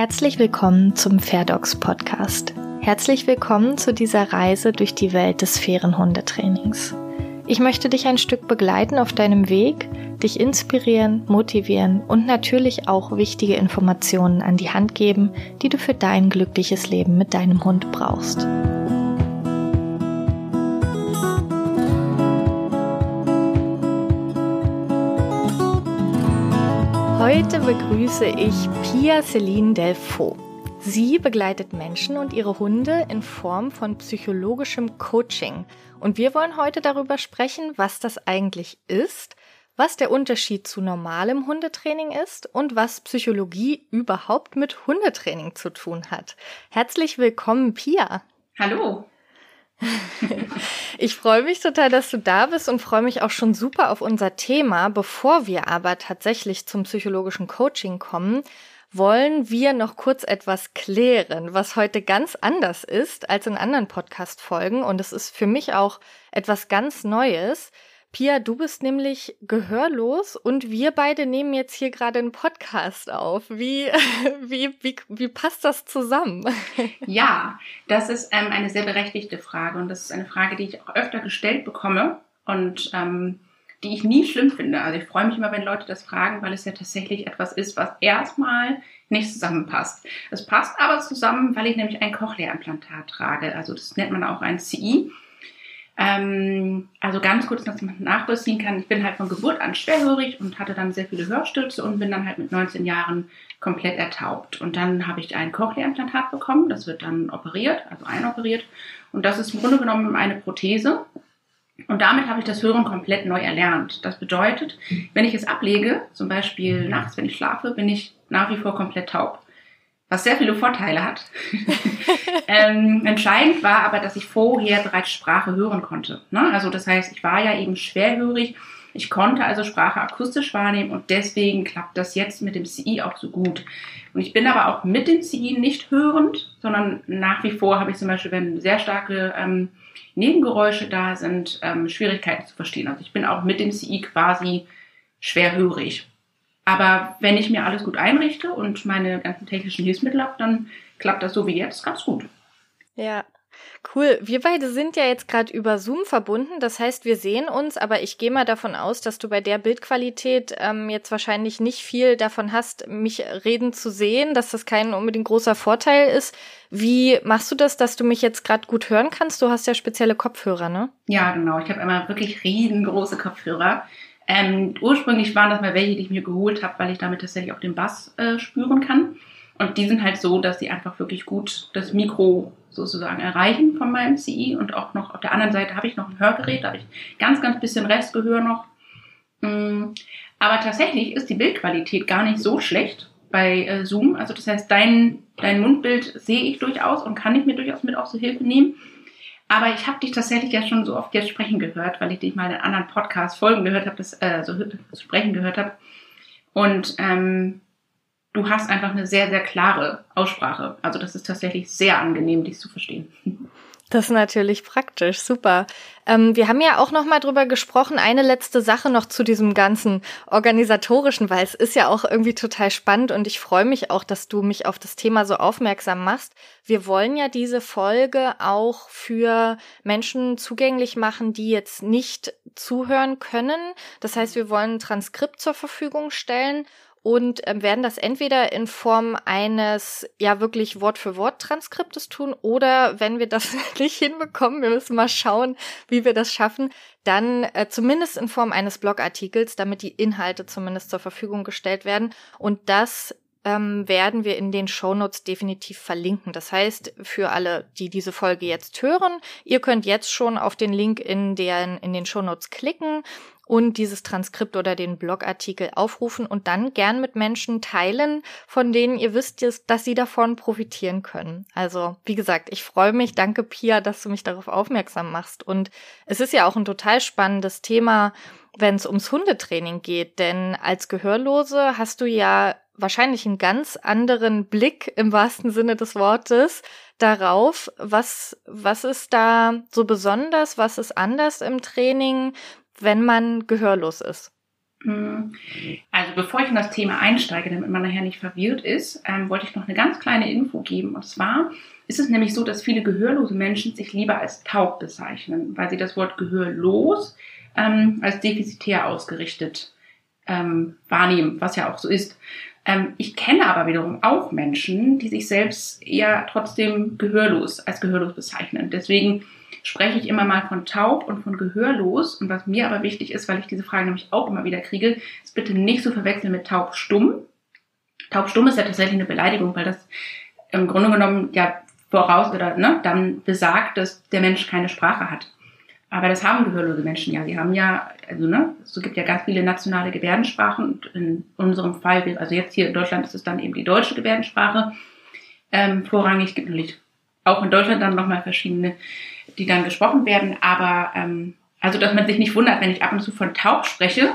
Herzlich willkommen zum Fairdogs Podcast. Herzlich willkommen zu dieser Reise durch die Welt des fairen Hundetrainings. Ich möchte dich ein Stück begleiten auf deinem Weg, dich inspirieren, motivieren und natürlich auch wichtige Informationen an die Hand geben, die du für dein glückliches Leben mit deinem Hund brauchst. Heute begrüße ich Pia Celine Delfaux. Sie begleitet Menschen und ihre Hunde in Form von psychologischem Coaching. Und wir wollen heute darüber sprechen, was das eigentlich ist, was der Unterschied zu normalem Hundetraining ist und was Psychologie überhaupt mit Hundetraining zu tun hat. Herzlich willkommen, Pia. Hallo. Ich freue mich total, dass du da bist und freue mich auch schon super auf unser Thema. Bevor wir aber tatsächlich zum psychologischen Coaching kommen, wollen wir noch kurz etwas klären, was heute ganz anders ist als in anderen Podcast-Folgen. Und es ist für mich auch etwas ganz Neues. Pia, du bist nämlich gehörlos und wir beide nehmen jetzt hier gerade einen Podcast auf. Wie, wie, wie, wie passt das zusammen? Ja, das ist ähm, eine sehr berechtigte Frage und das ist eine Frage, die ich auch öfter gestellt bekomme und ähm, die ich nie schlimm finde. Also ich freue mich immer, wenn Leute das fragen, weil es ja tatsächlich etwas ist, was erstmal nicht zusammenpasst. Es passt aber zusammen, weil ich nämlich ein Cochlea-Implantat trage. Also das nennt man auch ein CI. Ähm, also ganz kurz, dass man nachvollziehen kann. Ich bin halt von Geburt an schwerhörig und hatte dann sehr viele Hörstürze und bin dann halt mit 19 Jahren komplett ertaubt. Und dann habe ich ein Cochlea-Implantat bekommen. Das wird dann operiert, also einoperiert. Und das ist im Grunde genommen eine Prothese. Und damit habe ich das Hören komplett neu erlernt. Das bedeutet, wenn ich es ablege, zum Beispiel nachts, wenn ich schlafe, bin ich nach wie vor komplett taub was sehr viele Vorteile hat. ähm, entscheidend war aber, dass ich vorher bereits Sprache hören konnte. Ne? Also das heißt, ich war ja eben schwerhörig. Ich konnte also Sprache akustisch wahrnehmen und deswegen klappt das jetzt mit dem CI auch so gut. Und ich bin aber auch mit dem CI nicht hörend, sondern nach wie vor habe ich zum Beispiel, wenn sehr starke ähm, Nebengeräusche da sind, ähm, Schwierigkeiten zu verstehen. Also ich bin auch mit dem CI quasi schwerhörig. Aber wenn ich mir alles gut einrichte und meine ganzen technischen Hilfsmittel habe, dann klappt das so wie jetzt ganz gut. Ja. Cool. Wir beide sind ja jetzt gerade über Zoom verbunden. Das heißt, wir sehen uns, aber ich gehe mal davon aus, dass du bei der Bildqualität ähm, jetzt wahrscheinlich nicht viel davon hast, mich reden zu sehen, dass das kein unbedingt großer Vorteil ist. Wie machst du das, dass du mich jetzt gerade gut hören kannst? Du hast ja spezielle Kopfhörer, ne? Ja, genau. Ich habe einmal wirklich riesengroße Kopfhörer. Ähm, ursprünglich waren das mal welche, die ich mir geholt habe, weil ich damit tatsächlich auch den Bass äh, spüren kann. Und die sind halt so, dass sie einfach wirklich gut das Mikro sozusagen erreichen von meinem CI. Und auch noch auf der anderen Seite habe ich noch ein Hörgerät, da habe ich ganz, ganz bisschen Restgehör noch. Mm, aber tatsächlich ist die Bildqualität gar nicht so schlecht bei äh, Zoom. Also das heißt, dein, dein Mundbild sehe ich durchaus und kann ich mir durchaus mit auf zur Hilfe nehmen. Aber ich habe dich tatsächlich ja schon so oft jetzt sprechen gehört, weil ich dich mal in anderen Podcast-Folgen gehört habe, das äh, so sprechen gehört habe. Und ähm, du hast einfach eine sehr, sehr klare Aussprache. Also das ist tatsächlich sehr angenehm, dich zu verstehen. Das ist natürlich praktisch, super. Ähm, wir haben ja auch noch mal drüber gesprochen. Eine letzte Sache noch zu diesem ganzen organisatorischen, weil es ist ja auch irgendwie total spannend und ich freue mich auch, dass du mich auf das Thema so aufmerksam machst. Wir wollen ja diese Folge auch für Menschen zugänglich machen, die jetzt nicht zuhören können. Das heißt, wir wollen ein Transkript zur Verfügung stellen und ähm, werden das entweder in Form eines ja wirklich Wort für Wort Transkriptes tun oder wenn wir das nicht hinbekommen, wir müssen mal schauen, wie wir das schaffen, dann äh, zumindest in Form eines Blogartikels, damit die Inhalte zumindest zur Verfügung gestellt werden und das ähm, werden wir in den Shownotes definitiv verlinken. Das heißt, für alle, die diese Folge jetzt hören, ihr könnt jetzt schon auf den Link in, den, in den Shownotes klicken und dieses Transkript oder den Blogartikel aufrufen und dann gern mit Menschen teilen, von denen ihr wisst, dass sie davon profitieren können. Also, wie gesagt, ich freue mich. Danke, Pia, dass du mich darauf aufmerksam machst. Und es ist ja auch ein total spannendes Thema, wenn es ums Hundetraining geht, denn als Gehörlose hast du ja wahrscheinlich einen ganz anderen Blick im wahrsten Sinne des Wortes darauf, was, was ist da so besonders, was ist anders im Training, wenn man gehörlos ist? Hm. Also bevor ich in das Thema einsteige, damit man nachher nicht verwirrt ist, ähm, wollte ich noch eine ganz kleine Info geben. Und zwar ist es nämlich so, dass viele gehörlose Menschen sich lieber als taub bezeichnen, weil sie das Wort gehörlos ähm, als defizitär ausgerichtet ähm, wahrnehmen, was ja auch so ist. Ähm, ich kenne aber wiederum auch Menschen, die sich selbst eher trotzdem gehörlos als gehörlos bezeichnen. Deswegen spreche ich immer mal von taub und von gehörlos. Und was mir aber wichtig ist, weil ich diese Frage nämlich auch immer wieder kriege, ist bitte nicht zu verwechseln mit taub-stumm. Taub-stumm ist ja tatsächlich eine Beleidigung, weil das im Grunde genommen ja voraus oder ne, dann besagt, dass der Mensch keine Sprache hat. Aber das haben gehörlose Menschen ja. Sie haben ja, also ne, es gibt ja ganz viele nationale Gebärdensprachen in unserem Fall, also jetzt hier in Deutschland ist es dann eben die deutsche Gebärdensprache ähm, vorrangig. Es gibt natürlich auch in Deutschland dann nochmal verschiedene die dann gesprochen werden. Aber ähm, also, dass man sich nicht wundert, wenn ich ab und zu von taub spreche,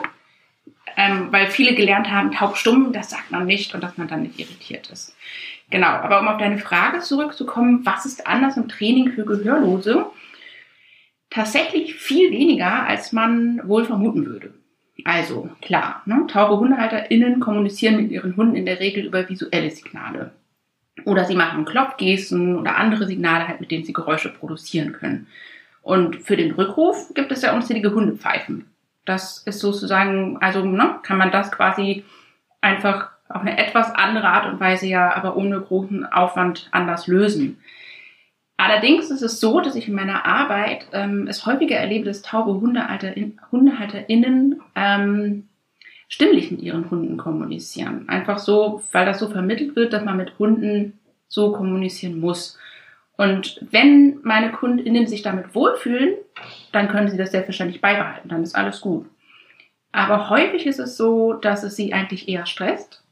ähm, weil viele gelernt haben, taubstumm, das sagt man nicht und dass man dann nicht irritiert ist. Genau, aber um auf deine Frage zurückzukommen, was ist anders im Training für Gehörlose? Tatsächlich viel weniger, als man wohl vermuten würde. Also, klar, ne, taube HundehalterInnen kommunizieren mit ihren Hunden in der Regel über visuelle Signale. Oder sie machen Klopfgesten oder andere Signale, halt, mit denen sie Geräusche produzieren können. Und für den Rückruf gibt es ja unzählige Hundepfeifen. Das ist sozusagen, also ne, kann man das quasi einfach auf eine etwas andere Art und Weise ja, aber ohne großen Aufwand anders lösen. Allerdings ist es so, dass ich in meiner Arbeit ähm, es häufiger erlebe, dass taube Hundehalter, HundehalterInnen ähm, stimmlich mit ihren Hunden kommunizieren. Einfach so, weil das so vermittelt wird, dass man mit Hunden so kommunizieren muss. Und wenn meine KundInnen sich damit wohlfühlen, dann können sie das selbstverständlich beibehalten. Dann ist alles gut. Aber häufig ist es so, dass es sie eigentlich eher stresst,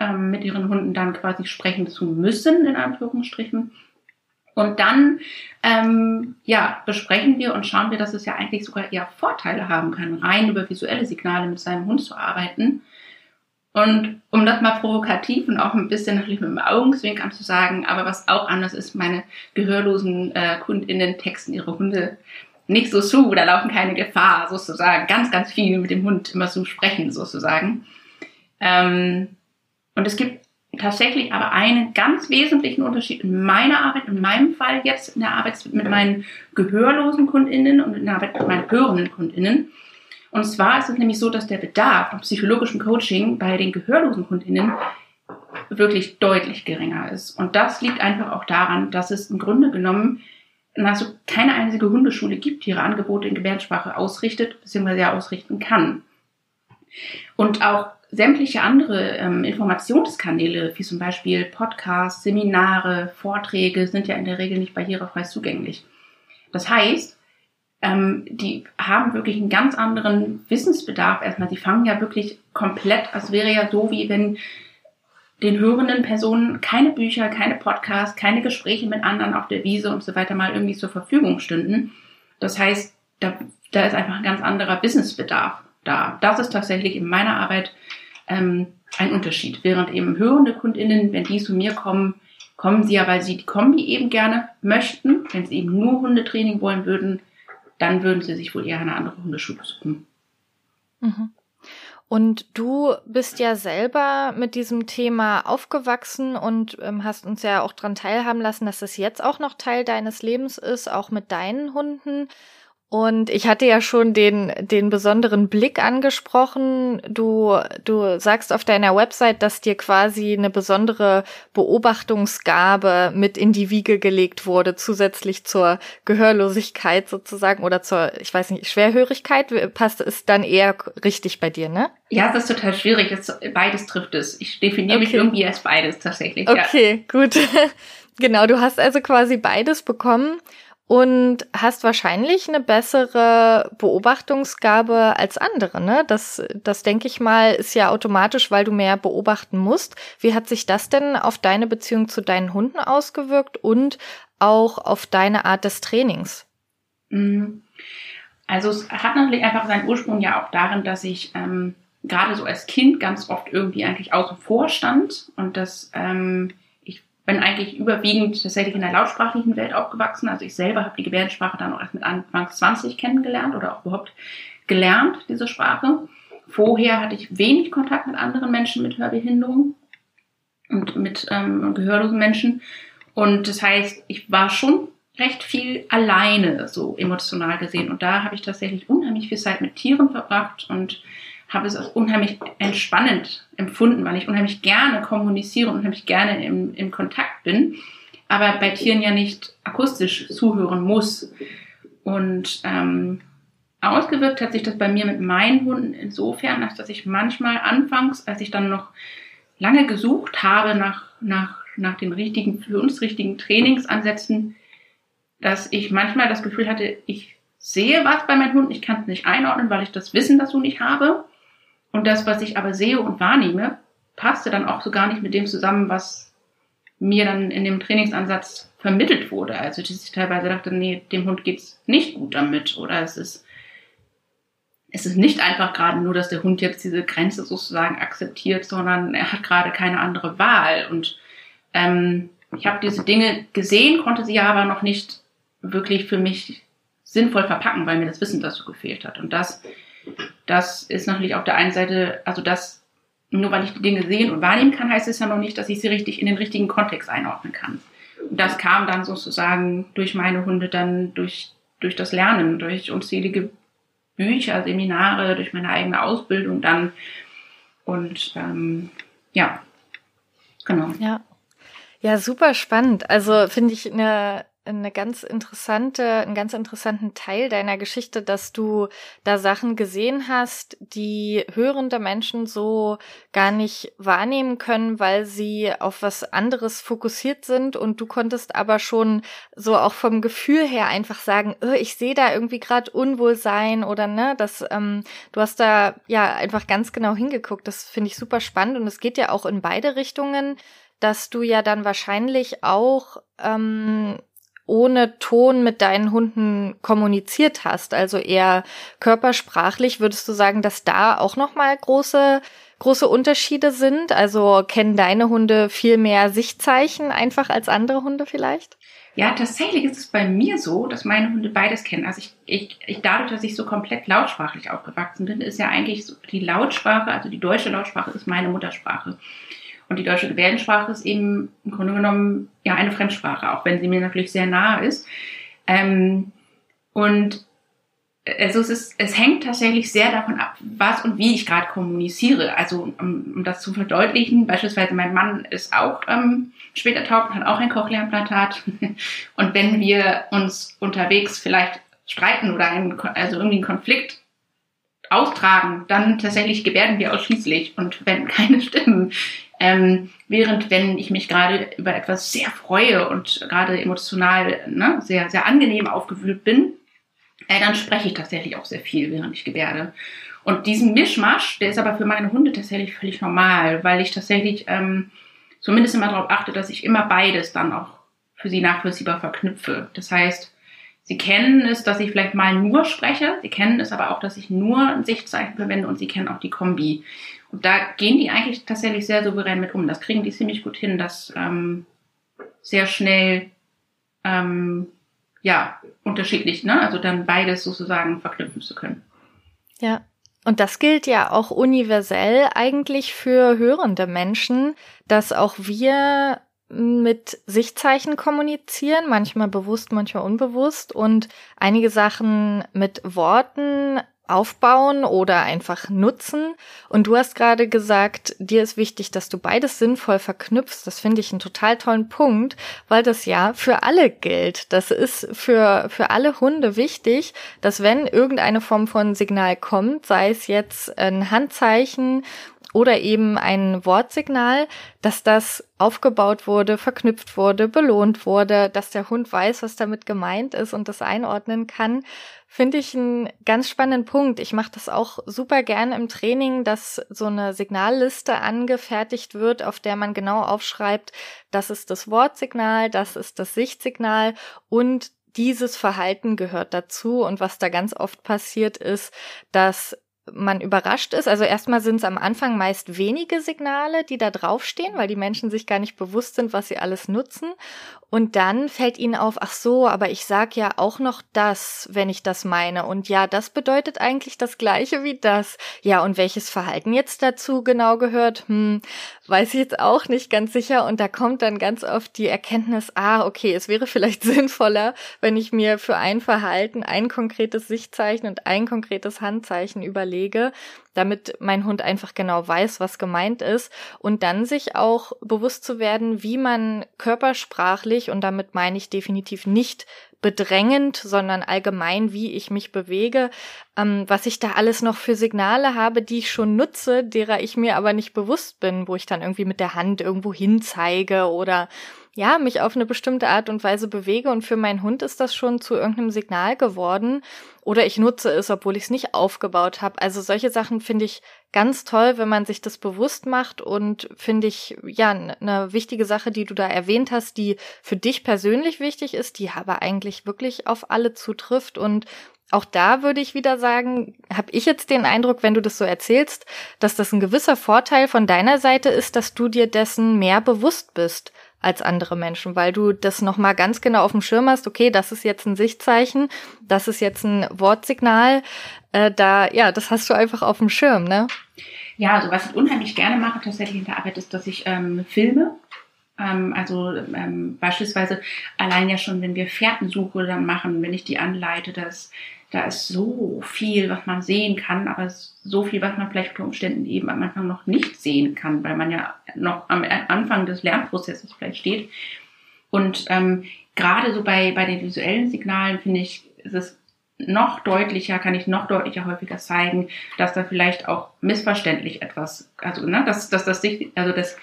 ähm, mit ihren Hunden dann quasi sprechen zu müssen, in Anführungsstrichen. Und dann ähm, ja, besprechen wir und schauen wir, dass es ja eigentlich sogar eher Vorteile haben kann, rein über visuelle Signale mit seinem Hund zu arbeiten. Und um das mal provokativ und auch ein bisschen natürlich mit dem Augenzwinkern zu sagen, aber was auch anders ist, meine gehörlosen äh, KundInnen texten ihre Hunde nicht so zu, da laufen keine Gefahr, sozusagen. Ganz, ganz viel mit dem Hund immer zu sprechen, sozusagen. Ähm, und es gibt tatsächlich aber einen ganz wesentlichen Unterschied in meiner Arbeit, in meinem Fall jetzt in der Arbeit mit meinen gehörlosen KundInnen und in der Arbeit mit meinen hörenden KundInnen. Und zwar ist es nämlich so, dass der Bedarf an psychologischem Coaching bei den gehörlosen KundInnen wirklich deutlich geringer ist. Und das liegt einfach auch daran, dass es im Grunde genommen nahezu keine einzige Hundeschule gibt, die ihre Angebote in Gebärdensprache ausrichtet bzw. ausrichten kann. Und auch sämtliche andere ähm, Informationskanäle, wie zum Beispiel Podcasts, Seminare, Vorträge, sind ja in der Regel nicht barrierefrei zugänglich. Das heißt, ähm, die haben wirklich einen ganz anderen Wissensbedarf erstmal. Die fangen ja wirklich komplett, es wäre ja so, wie wenn den hörenden Personen keine Bücher, keine Podcasts, keine Gespräche mit anderen auf der Wiese und so weiter mal irgendwie zur Verfügung stünden. Das heißt, da, da ist einfach ein ganz anderer Wissensbedarf da. Das ist tatsächlich in meiner Arbeit ähm, ein Unterschied. Während eben hörende KundInnen, wenn die zu mir kommen, kommen sie ja, weil sie die Kombi eben gerne möchten. Wenn sie eben nur Hundetraining wollen würden, dann würden sie sich wohl eher eine andere Hundeschule suchen. Mhm. Und du bist ja selber mit diesem Thema aufgewachsen und ähm, hast uns ja auch daran teilhaben lassen, dass es jetzt auch noch Teil deines Lebens ist, auch mit deinen Hunden. Und ich hatte ja schon den, den besonderen Blick angesprochen. Du, du sagst auf deiner Website, dass dir quasi eine besondere Beobachtungsgabe mit in die Wiege gelegt wurde, zusätzlich zur Gehörlosigkeit sozusagen oder zur, ich weiß nicht, Schwerhörigkeit. Passt es dann eher richtig bei dir, ne? Ja, das ist total schwierig. Beides trifft es. Ich definiere okay. mich irgendwie als beides tatsächlich. Okay, ja. gut. genau, du hast also quasi beides bekommen und hast wahrscheinlich eine bessere Beobachtungsgabe als andere, ne? Das, das denke ich mal, ist ja automatisch, weil du mehr beobachten musst. Wie hat sich das denn auf deine Beziehung zu deinen Hunden ausgewirkt und auch auf deine Art des Trainings? Mhm. Also es hat natürlich einfach seinen Ursprung ja auch darin, dass ich ähm, gerade so als Kind ganz oft irgendwie eigentlich außen vor stand und das ähm, bin eigentlich überwiegend tatsächlich in der lautsprachlichen Welt aufgewachsen. Also ich selber habe die Gebärdensprache dann auch erst mit Anfang 20 kennengelernt oder auch überhaupt gelernt, diese Sprache. vorher hatte ich wenig Kontakt mit anderen Menschen mit Hörbehinderung und mit ähm, gehörlosen Menschen. Und das heißt, ich war schon recht viel alleine, so emotional gesehen. Und da habe ich tatsächlich unheimlich viel Zeit mit Tieren verbracht und habe es als unheimlich entspannend empfunden, weil ich unheimlich gerne kommuniziere und unheimlich gerne im, im Kontakt bin, aber bei Tieren ja nicht akustisch zuhören muss. Und ähm, ausgewirkt hat sich das bei mir mit meinen Hunden insofern, dass ich manchmal anfangs, als ich dann noch lange gesucht habe nach, nach, nach den richtigen, für uns richtigen Trainingsansätzen, dass ich manchmal das Gefühl hatte, ich sehe was bei meinen Hunden, ich kann es nicht einordnen, weil ich das Wissen dazu nicht habe. Und das, was ich aber sehe und wahrnehme, passte dann auch so gar nicht mit dem zusammen, was mir dann in dem Trainingsansatz vermittelt wurde. Also dass ich teilweise dachte, nee, dem Hund geht's nicht gut damit oder es ist es ist nicht einfach gerade nur, dass der Hund jetzt diese Grenze sozusagen akzeptiert, sondern er hat gerade keine andere Wahl. Und ähm, ich habe diese Dinge gesehen, konnte sie aber noch nicht wirklich für mich sinnvoll verpacken, weil mir das Wissen dazu gefehlt hat. Und das, das ist natürlich auf der einen Seite, also das, nur weil ich die Dinge sehen und wahrnehmen kann, heißt es ja noch nicht, dass ich sie richtig in den richtigen Kontext einordnen kann. Und das kam dann sozusagen durch meine Hunde dann durch, durch das Lernen, durch unzählige Bücher, Seminare, durch meine eigene Ausbildung dann. Und ähm, ja, genau. Ja. Ja, super spannend. Also finde ich eine eine ganz interessante, einen ganz interessanten Teil deiner Geschichte, dass du da Sachen gesehen hast, die hörende Menschen so gar nicht wahrnehmen können, weil sie auf was anderes fokussiert sind und du konntest aber schon so auch vom Gefühl her einfach sagen, oh, ich sehe da irgendwie gerade Unwohlsein oder ne, das, ähm, du hast da ja einfach ganz genau hingeguckt. Das finde ich super spannend und es geht ja auch in beide Richtungen dass du ja dann wahrscheinlich auch ähm, ohne Ton mit deinen Hunden kommuniziert hast, also eher körpersprachlich, würdest du sagen, dass da auch noch mal große große Unterschiede sind? Also kennen deine Hunde viel mehr Sichtzeichen einfach als andere Hunde vielleicht? Ja, tatsächlich ist es bei mir so, dass meine Hunde beides kennen. Also ich, ich, ich dadurch, dass ich so komplett lautsprachlich aufgewachsen bin, ist ja eigentlich so die Lautsprache, also die deutsche Lautsprache ist meine Muttersprache. Und die deutsche Gebärdensprache ist eben im Grunde genommen ja eine Fremdsprache, auch wenn sie mir natürlich sehr nahe ist. Ähm, und also es, ist, es hängt tatsächlich sehr davon ab, was und wie ich gerade kommuniziere. Also um, um das zu verdeutlichen, beispielsweise mein Mann ist auch ähm, später taub und hat auch ein Cochlea-Implantat. und wenn wir uns unterwegs vielleicht streiten oder einen, also irgendwie einen Konflikt austragen, dann tatsächlich gebärden wir ausschließlich und wenn keine Stimmen ähm, während wenn ich mich gerade über etwas sehr freue und gerade emotional ne, sehr, sehr angenehm aufgewühlt bin, äh, dann spreche ich tatsächlich auch sehr viel, während ich gebärde. Und diesen Mischmasch, der ist aber für meine Hunde tatsächlich völlig normal, weil ich tatsächlich ähm, zumindest immer darauf achte, dass ich immer beides dann auch für sie nachvollziehbar verknüpfe. Das heißt, sie kennen es, dass ich vielleicht mal nur spreche, sie kennen es aber auch, dass ich nur ein Sichtzeichen verwende und sie kennen auch die Kombi. Und da gehen die eigentlich tatsächlich sehr souverän mit um. Das kriegen die ziemlich gut hin, das ähm, sehr schnell ähm, ja unterschiedlich, ne? Also dann beides sozusagen verknüpfen zu können. Ja. Und das gilt ja auch universell eigentlich für hörende Menschen, dass auch wir mit Sichtzeichen kommunizieren, manchmal bewusst, manchmal unbewusst und einige Sachen mit Worten aufbauen oder einfach nutzen. Und du hast gerade gesagt, dir ist wichtig, dass du beides sinnvoll verknüpfst. Das finde ich einen total tollen Punkt, weil das ja für alle gilt. Das ist für, für alle Hunde wichtig, dass wenn irgendeine Form von Signal kommt, sei es jetzt ein Handzeichen oder eben ein Wortsignal, dass das aufgebaut wurde, verknüpft wurde, belohnt wurde, dass der Hund weiß, was damit gemeint ist und das einordnen kann, finde ich einen ganz spannenden Punkt. Ich mache das auch super gern im Training, dass so eine Signalliste angefertigt wird, auf der man genau aufschreibt, das ist das Wortsignal, das ist das Sichtsignal und dieses Verhalten gehört dazu. Und was da ganz oft passiert ist, dass man überrascht ist. Also erstmal sind es am Anfang meist wenige Signale, die da draufstehen, weil die Menschen sich gar nicht bewusst sind, was sie alles nutzen. Und dann fällt ihnen auf, ach so, aber ich sag ja auch noch das, wenn ich das meine. Und ja, das bedeutet eigentlich das gleiche wie das. Ja, und welches Verhalten jetzt dazu genau gehört, hm, weiß ich jetzt auch nicht ganz sicher. Und da kommt dann ganz oft die Erkenntnis, ah, okay, es wäre vielleicht sinnvoller, wenn ich mir für ein Verhalten ein konkretes Sichtzeichen und ein konkretes Handzeichen überlege, damit mein Hund einfach genau weiß, was gemeint ist und dann sich auch bewusst zu werden, wie man körpersprachlich, und damit meine ich definitiv nicht bedrängend, sondern allgemein, wie ich mich bewege, ähm, was ich da alles noch für Signale habe, die ich schon nutze, derer ich mir aber nicht bewusst bin, wo ich dann irgendwie mit der Hand irgendwo hinzeige oder ja, mich auf eine bestimmte Art und Weise bewege und für meinen Hund ist das schon zu irgendeinem Signal geworden oder ich nutze es, obwohl ich es nicht aufgebaut habe. Also solche Sachen finde ich ganz toll, wenn man sich das bewusst macht und finde ich ja eine wichtige Sache, die du da erwähnt hast, die für dich persönlich wichtig ist, die aber eigentlich wirklich auf alle zutrifft und auch da würde ich wieder sagen, habe ich jetzt den Eindruck, wenn du das so erzählst, dass das ein gewisser Vorteil von deiner Seite ist, dass du dir dessen mehr bewusst bist als andere Menschen, weil du das nochmal ganz genau auf dem Schirm hast, okay, das ist jetzt ein Sichtzeichen, das ist jetzt ein Wortsignal, äh, da, ja, das hast du einfach auf dem Schirm, ne? Ja, also was ich unheimlich gerne mache tatsächlich in der Arbeit ist, dass ich ähm, filme. Ähm, also ähm, beispielsweise allein ja schon, wenn wir Fährtensuche dann machen, wenn ich die anleite, dass da ist so viel, was man sehen kann, aber so viel, was man vielleicht unter Umständen eben am Anfang noch nicht sehen kann, weil man ja noch am Anfang des Lernprozesses vielleicht steht. Und ähm, gerade so bei, bei den visuellen Signalen finde ich, ist es noch deutlicher, kann ich noch deutlicher häufiger zeigen, dass da vielleicht auch missverständlich etwas, also ne, dass, dass das sich, also das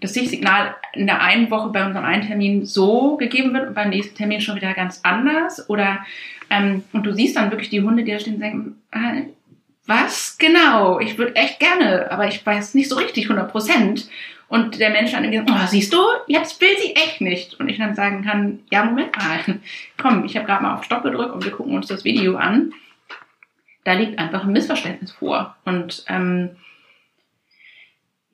das Sichtsignal in der einen Woche bei unserem einen Termin so gegeben wird und beim nächsten Termin schon wieder ganz anders. Oder ähm, und du siehst dann wirklich die Hunde, die da stehen und denken, äh, was genau? Ich würde echt gerne, aber ich weiß nicht so richtig 100 Prozent. Und der Mensch dann irgendwie, oh, siehst du, jetzt will sie echt nicht. Und ich dann sagen kann, ja, Moment mal, komm, ich habe gerade mal auf Stopp gedrückt und wir gucken uns das Video an. Da liegt einfach ein Missverständnis vor. Und ähm,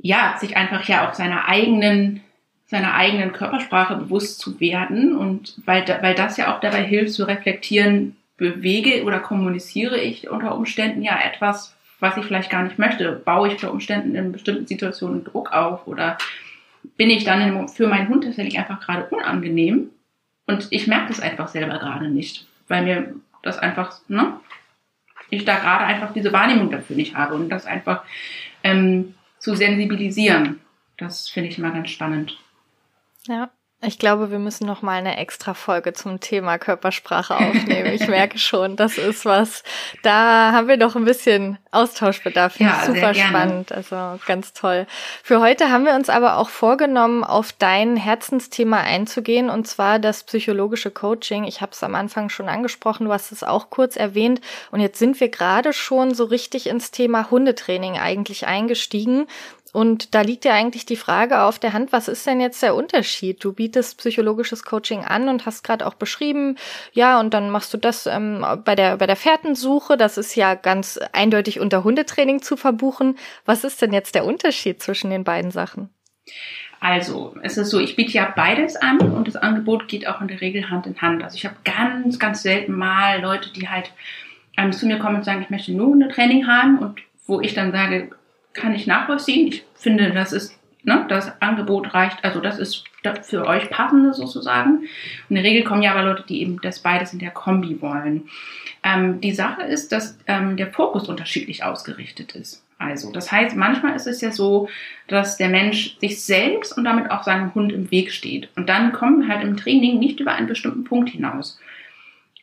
ja, sich einfach ja auch seiner eigenen, seiner eigenen Körpersprache bewusst zu werden und weil, weil das ja auch dabei hilft zu reflektieren, bewege oder kommuniziere ich unter Umständen ja etwas, was ich vielleicht gar nicht möchte. Baue ich unter Umständen in bestimmten Situationen Druck auf oder bin ich dann für meinen Hund tatsächlich einfach gerade unangenehm und ich merke es einfach selber gerade nicht, weil mir das einfach, ne, ich da gerade einfach diese Wahrnehmung dafür nicht habe und das einfach ähm, zu sensibilisieren. Das finde ich immer ganz spannend. Ja. Ich glaube, wir müssen noch mal eine extra Folge zum Thema Körpersprache aufnehmen. Ich merke schon, das ist was. Da haben wir noch ein bisschen Austauschbedarf. Ja, super spannend. Also ganz toll. Für heute haben wir uns aber auch vorgenommen, auf dein Herzensthema einzugehen und zwar das psychologische Coaching. Ich habe es am Anfang schon angesprochen, du hast es auch kurz erwähnt und jetzt sind wir gerade schon so richtig ins Thema Hundetraining eigentlich eingestiegen. Und da liegt ja eigentlich die Frage auf der Hand, was ist denn jetzt der Unterschied? Du bietest psychologisches Coaching an und hast gerade auch beschrieben, ja, und dann machst du das ähm, bei der bei der Fährtensuche, das ist ja ganz eindeutig unter Hundetraining zu verbuchen. Was ist denn jetzt der Unterschied zwischen den beiden Sachen? Also, es ist so, ich biete ja beides an und das Angebot geht auch in der Regel Hand in Hand. Also ich habe ganz, ganz selten mal Leute, die halt ähm, zu mir kommen und sagen, ich möchte nur Hundetraining haben und wo ich dann sage, kann ich nachvollziehen. Ich finde, das ist, ne, das Angebot reicht, also das ist für euch passende sozusagen. in der Regel kommen ja aber Leute, die eben das beides in der Kombi wollen. Ähm, die Sache ist, dass ähm, der Fokus unterschiedlich ausgerichtet ist. Also, das heißt, manchmal ist es ja so, dass der Mensch sich selbst und damit auch seinem Hund im Weg steht. Und dann kommen halt im Training nicht über einen bestimmten Punkt hinaus.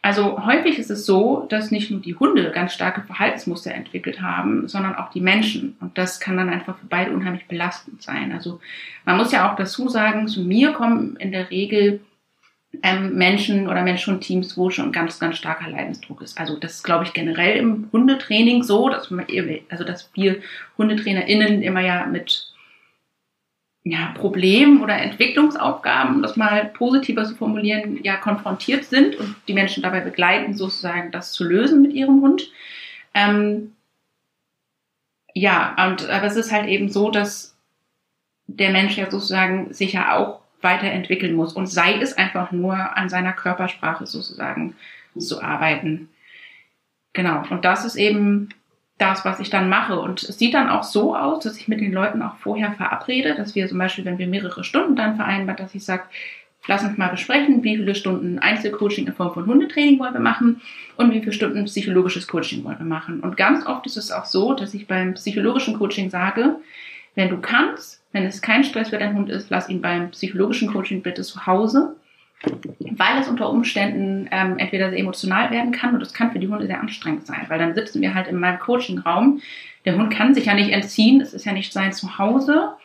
Also häufig ist es so, dass nicht nur die Hunde ganz starke Verhaltensmuster entwickelt haben, sondern auch die Menschen. Und das kann dann einfach für beide unheimlich belastend sein. Also man muss ja auch dazu sagen, zu mir kommen in der Regel ähm, Menschen oder Menschen und Teams, wo schon ganz, ganz starker Leidensdruck ist. Also das ist, glaube ich, generell im Hundetraining so, dass, man, also dass wir HundetrainerInnen immer ja mit ja, Problem oder Entwicklungsaufgaben, um das mal positiver zu formulieren, ja konfrontiert sind und die Menschen dabei begleiten, sozusagen das zu lösen mit ihrem Hund. Ähm, Ja, und aber es ist halt eben so, dass der Mensch ja sozusagen sich ja auch weiterentwickeln muss und sei es einfach nur an seiner Körpersprache sozusagen zu arbeiten. Genau. Und das ist eben das, was ich dann mache. Und es sieht dann auch so aus, dass ich mit den Leuten auch vorher verabrede, dass wir zum Beispiel, wenn wir mehrere Stunden dann vereinbaren, dass ich sage, lass uns mal besprechen, wie viele Stunden Einzelcoaching in Form von Hundetraining wollen wir machen und wie viele Stunden psychologisches Coaching wollen wir machen. Und ganz oft ist es auch so, dass ich beim psychologischen Coaching sage, wenn du kannst, wenn es kein Stress für deinen Hund ist, lass ihn beim psychologischen Coaching bitte zu Hause, weil es unter Umständen ähm, entweder sehr emotional werden kann und es kann für die Hunde sehr anstrengend sein, weil dann sitzen wir halt in meinem Coachingraum. Der Hund kann sich ja nicht entziehen, es ist ja nicht sein Zuhause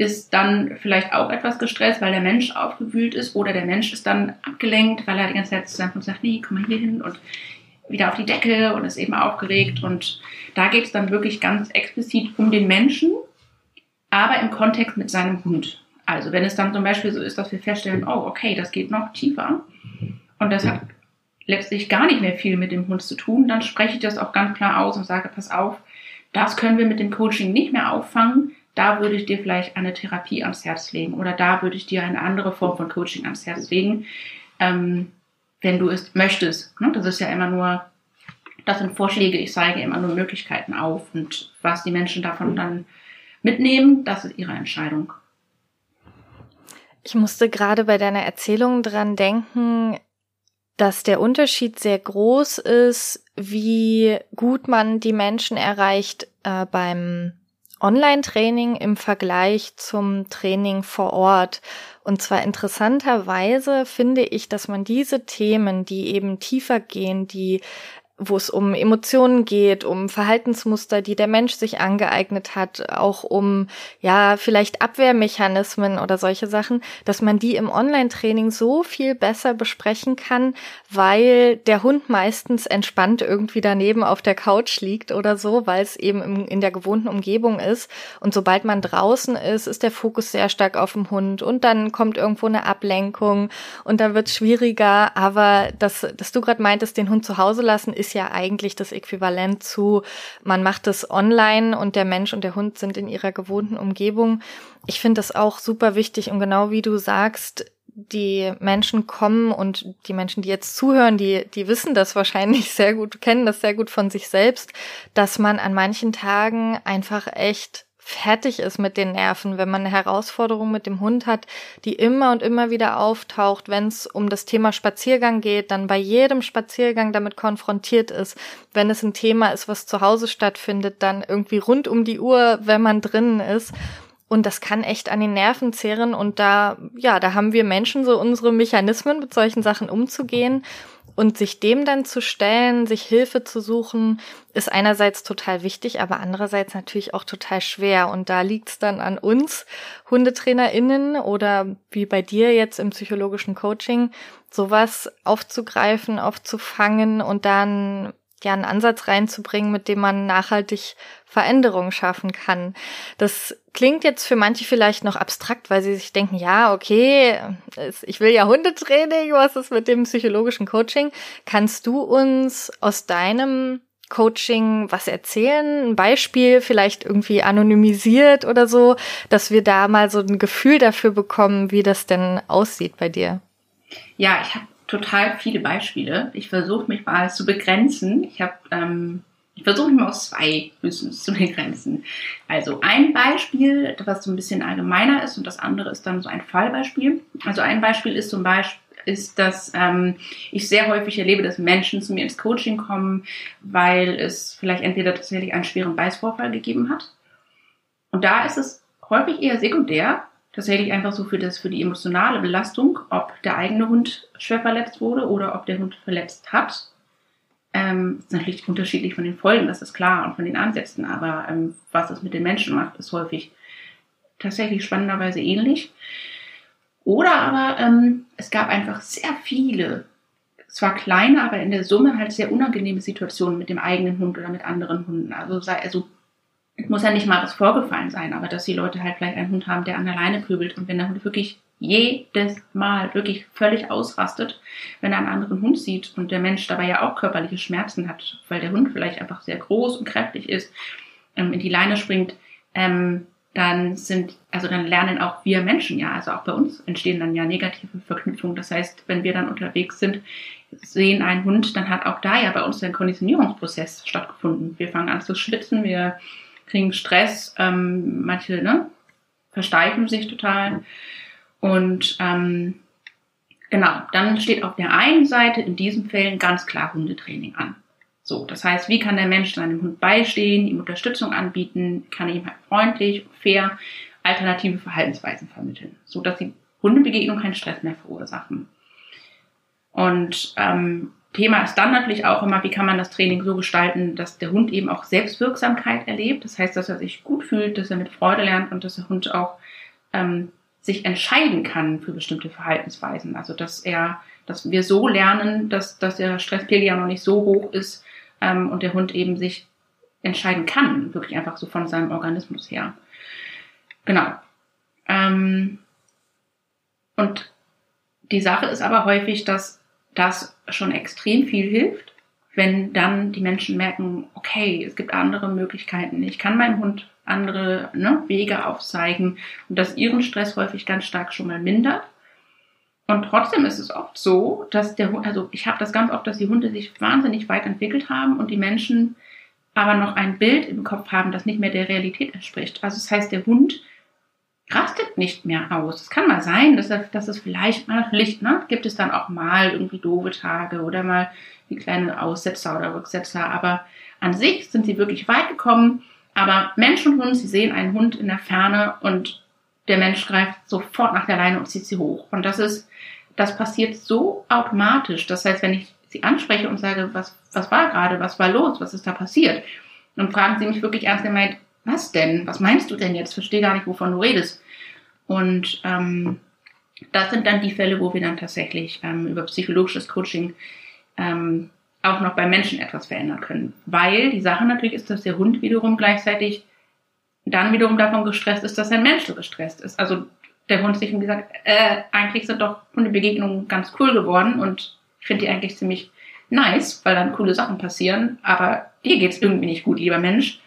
ist dann vielleicht auch etwas gestresst, weil der Mensch aufgewühlt ist oder der Mensch ist dann abgelenkt, weil er die ganze Zeit zu seinem Hund sagt, nee, komm mal hier hin und wieder auf die Decke und ist eben aufgeregt und da geht es dann wirklich ganz explizit um den Menschen, aber im Kontext mit seinem Hund. Also wenn es dann zum Beispiel so ist, dass wir feststellen, oh, okay, das geht noch tiefer und das hat letztlich gar nicht mehr viel mit dem Hund zu tun, dann spreche ich das auch ganz klar aus und sage, pass auf, das können wir mit dem Coaching nicht mehr auffangen, da würde ich dir vielleicht eine Therapie ans Herz legen oder da würde ich dir eine andere Form von Coaching ans Herz legen, ähm, wenn du es möchtest. Ne? Das ist ja immer nur, das sind Vorschläge, ich zeige immer nur Möglichkeiten auf und was die Menschen davon dann mitnehmen, das ist ihre Entscheidung. Ich musste gerade bei deiner Erzählung dran denken, dass der Unterschied sehr groß ist, wie gut man die Menschen erreicht äh, beim Online-Training im Vergleich zum Training vor Ort. Und zwar interessanterweise finde ich, dass man diese Themen, die eben tiefer gehen, die wo es um Emotionen geht, um Verhaltensmuster, die der Mensch sich angeeignet hat, auch um ja vielleicht Abwehrmechanismen oder solche Sachen, dass man die im Online-Training so viel besser besprechen kann, weil der Hund meistens entspannt irgendwie daneben auf der Couch liegt oder so, weil es eben in der gewohnten Umgebung ist. Und sobald man draußen ist, ist der Fokus sehr stark auf dem Hund und dann kommt irgendwo eine Ablenkung und dann wird es schwieriger. Aber das, dass du gerade meintest, den Hund zu Hause lassen, ist ist ja eigentlich das Äquivalent zu, man macht es online und der Mensch und der Hund sind in ihrer gewohnten Umgebung. Ich finde das auch super wichtig und genau wie du sagst, die Menschen kommen und die Menschen, die jetzt zuhören, die, die wissen das wahrscheinlich sehr gut, kennen das sehr gut von sich selbst, dass man an manchen Tagen einfach echt fertig ist mit den Nerven, wenn man eine Herausforderung mit dem Hund hat, die immer und immer wieder auftaucht, wenn es um das Thema Spaziergang geht, dann bei jedem Spaziergang damit konfrontiert ist. Wenn es ein Thema ist, was zu Hause stattfindet, dann irgendwie rund um die Uhr, wenn man drinnen ist. Und das kann echt an den Nerven zehren. Und da, ja, da haben wir Menschen so unsere Mechanismen, mit solchen Sachen umzugehen. Und sich dem dann zu stellen, sich Hilfe zu suchen, ist einerseits total wichtig, aber andererseits natürlich auch total schwer. Und da liegt es dann an uns, HundetrainerInnen oder wie bei dir jetzt im psychologischen Coaching, sowas aufzugreifen, aufzufangen und dann ja einen Ansatz reinzubringen, mit dem man nachhaltig Veränderungen schaffen kann. Das klingt jetzt für manche vielleicht noch abstrakt, weil sie sich denken, ja, okay, ich will ja Hundetraining, was ist mit dem psychologischen Coaching? Kannst du uns aus deinem Coaching was erzählen? Ein Beispiel vielleicht irgendwie anonymisiert oder so, dass wir da mal so ein Gefühl dafür bekommen, wie das denn aussieht bei dir. Ja, ich habe total viele Beispiele. Ich versuche mich mal zu begrenzen. Ich habe ähm, ich versuche mich mal aus zwei höchstens zu begrenzen. Also ein Beispiel, was so ein bisschen allgemeiner ist und das andere ist dann so ein Fallbeispiel. Also ein Beispiel ist zum Beispiel ist, dass ähm, ich sehr häufig erlebe, dass Menschen zu mir ins Coaching kommen, weil es vielleicht entweder tatsächlich einen schweren Beißvorfall gegeben hat. Und da ist es häufig eher sekundär, tatsächlich einfach so für das, für die emotionale Belastung, ob der eigene Hund schwer verletzt wurde oder ob der Hund verletzt hat. Ähm, ist natürlich unterschiedlich von den Folgen, das ist klar, und von den Ansätzen, aber ähm, was es mit den Menschen macht, ist häufig tatsächlich spannenderweise ähnlich. Oder aber ähm, es gab einfach sehr viele, zwar kleine, aber in der Summe halt sehr unangenehme Situationen mit dem eigenen Hund oder mit anderen Hunden. Also sei also muss ja nicht mal was vorgefallen sein, aber dass die Leute halt vielleicht einen Hund haben, der an der Leine pöbelt und wenn der Hund wirklich jedes Mal wirklich völlig ausrastet, wenn er einen anderen Hund sieht und der Mensch dabei ja auch körperliche Schmerzen hat, weil der Hund vielleicht einfach sehr groß und kräftig ist, ähm, in die Leine springt, ähm, dann sind, also dann lernen auch wir Menschen ja, also auch bei uns entstehen dann ja negative Verknüpfungen. Das heißt, wenn wir dann unterwegs sind, sehen einen Hund, dann hat auch da ja bei uns ein Konditionierungsprozess stattgefunden. Wir fangen an zu schwitzen, wir kriegen Stress, ähm, manche ne, versteifen sich total. Und ähm, genau, dann steht auf der einen Seite in diesen Fällen ganz klar Hundetraining an. So, das heißt, wie kann der Mensch seinem Hund beistehen, ihm Unterstützung anbieten, kann ihm halt freundlich, fair alternative Verhaltensweisen vermitteln, so dass die Hundebegegnung keinen Stress mehr verursachen. Und ähm, Thema ist dann natürlich auch immer, wie kann man das Training so gestalten, dass der Hund eben auch Selbstwirksamkeit erlebt. Das heißt, dass er sich gut fühlt, dass er mit Freude lernt und dass der Hund auch ähm, sich entscheiden kann für bestimmte Verhaltensweisen. Also dass er, dass wir so lernen, dass, dass der Stresspegel ja noch nicht so hoch ist ähm, und der Hund eben sich entscheiden kann, wirklich einfach so von seinem Organismus her. Genau. Ähm, und die Sache ist aber häufig, dass das schon extrem viel hilft, wenn dann die Menschen merken, okay, es gibt andere Möglichkeiten. Ich kann meinem Hund andere ne, Wege aufzeigen und das ihren Stress häufig ganz stark schon mal mindert. Und trotzdem ist es oft so, dass der Hund, also ich habe das ganz oft, dass die Hunde sich wahnsinnig weit entwickelt haben und die Menschen aber noch ein Bild im Kopf haben, das nicht mehr der Realität entspricht. Also das heißt, der Hund rastet nicht mehr aus. Es kann mal sein, dass, dass es vielleicht mal Licht, ne, gibt es dann auch mal irgendwie doofe Tage oder mal die kleine Aussetzer oder Rücksetzer, aber an sich sind sie wirklich weit gekommen. Aber Mensch und Hund, sie sehen einen Hund in der Ferne und der Mensch greift sofort nach der Leine und zieht sie hoch. Und das ist, das passiert so automatisch. Das heißt, wenn ich sie anspreche und sage, was, was war gerade, was war los, was ist da passiert, dann fragen sie mich wirklich ernst gemeint, was denn? Was meinst du denn jetzt? Verstehe gar nicht, wovon du redest. Und ähm, das sind dann die Fälle, wo wir dann tatsächlich ähm, über psychologisches Coaching ähm, auch noch beim Menschen etwas verändern können. Weil die Sache natürlich ist, dass der Hund wiederum gleichzeitig dann wiederum davon gestresst ist, dass ein Mensch so gestresst ist. Also der Hund sich gesagt, äh, eigentlich sind doch Hundebegegnungen ganz cool geworden und ich finde die eigentlich ziemlich nice, weil dann coole Sachen passieren, aber dir geht's irgendwie nicht gut, lieber Mensch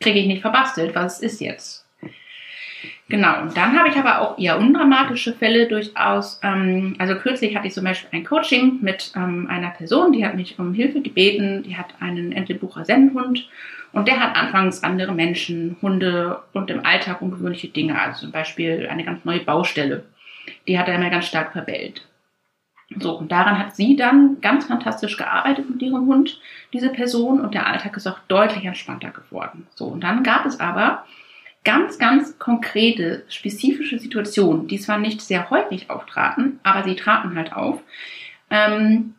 kriege ich nicht verbastelt, was ist jetzt? Genau, und dann habe ich aber auch eher undramatische Fälle durchaus. Ähm, also kürzlich hatte ich zum Beispiel ein Coaching mit ähm, einer Person, die hat mich um Hilfe gebeten, die hat einen Entelbucher Sennenhund und der hat anfangs andere Menschen, Hunde und im Alltag ungewöhnliche Dinge, also zum Beispiel eine ganz neue Baustelle. Die hat er immer ganz stark verbellt. So, und daran hat sie dann ganz fantastisch gearbeitet mit ihrem Hund, diese Person, und der Alltag ist auch deutlich entspannter geworden. So, und dann gab es aber ganz, ganz konkrete, spezifische Situationen, die zwar nicht sehr häufig auftraten, aber sie traten halt auf. Ähm,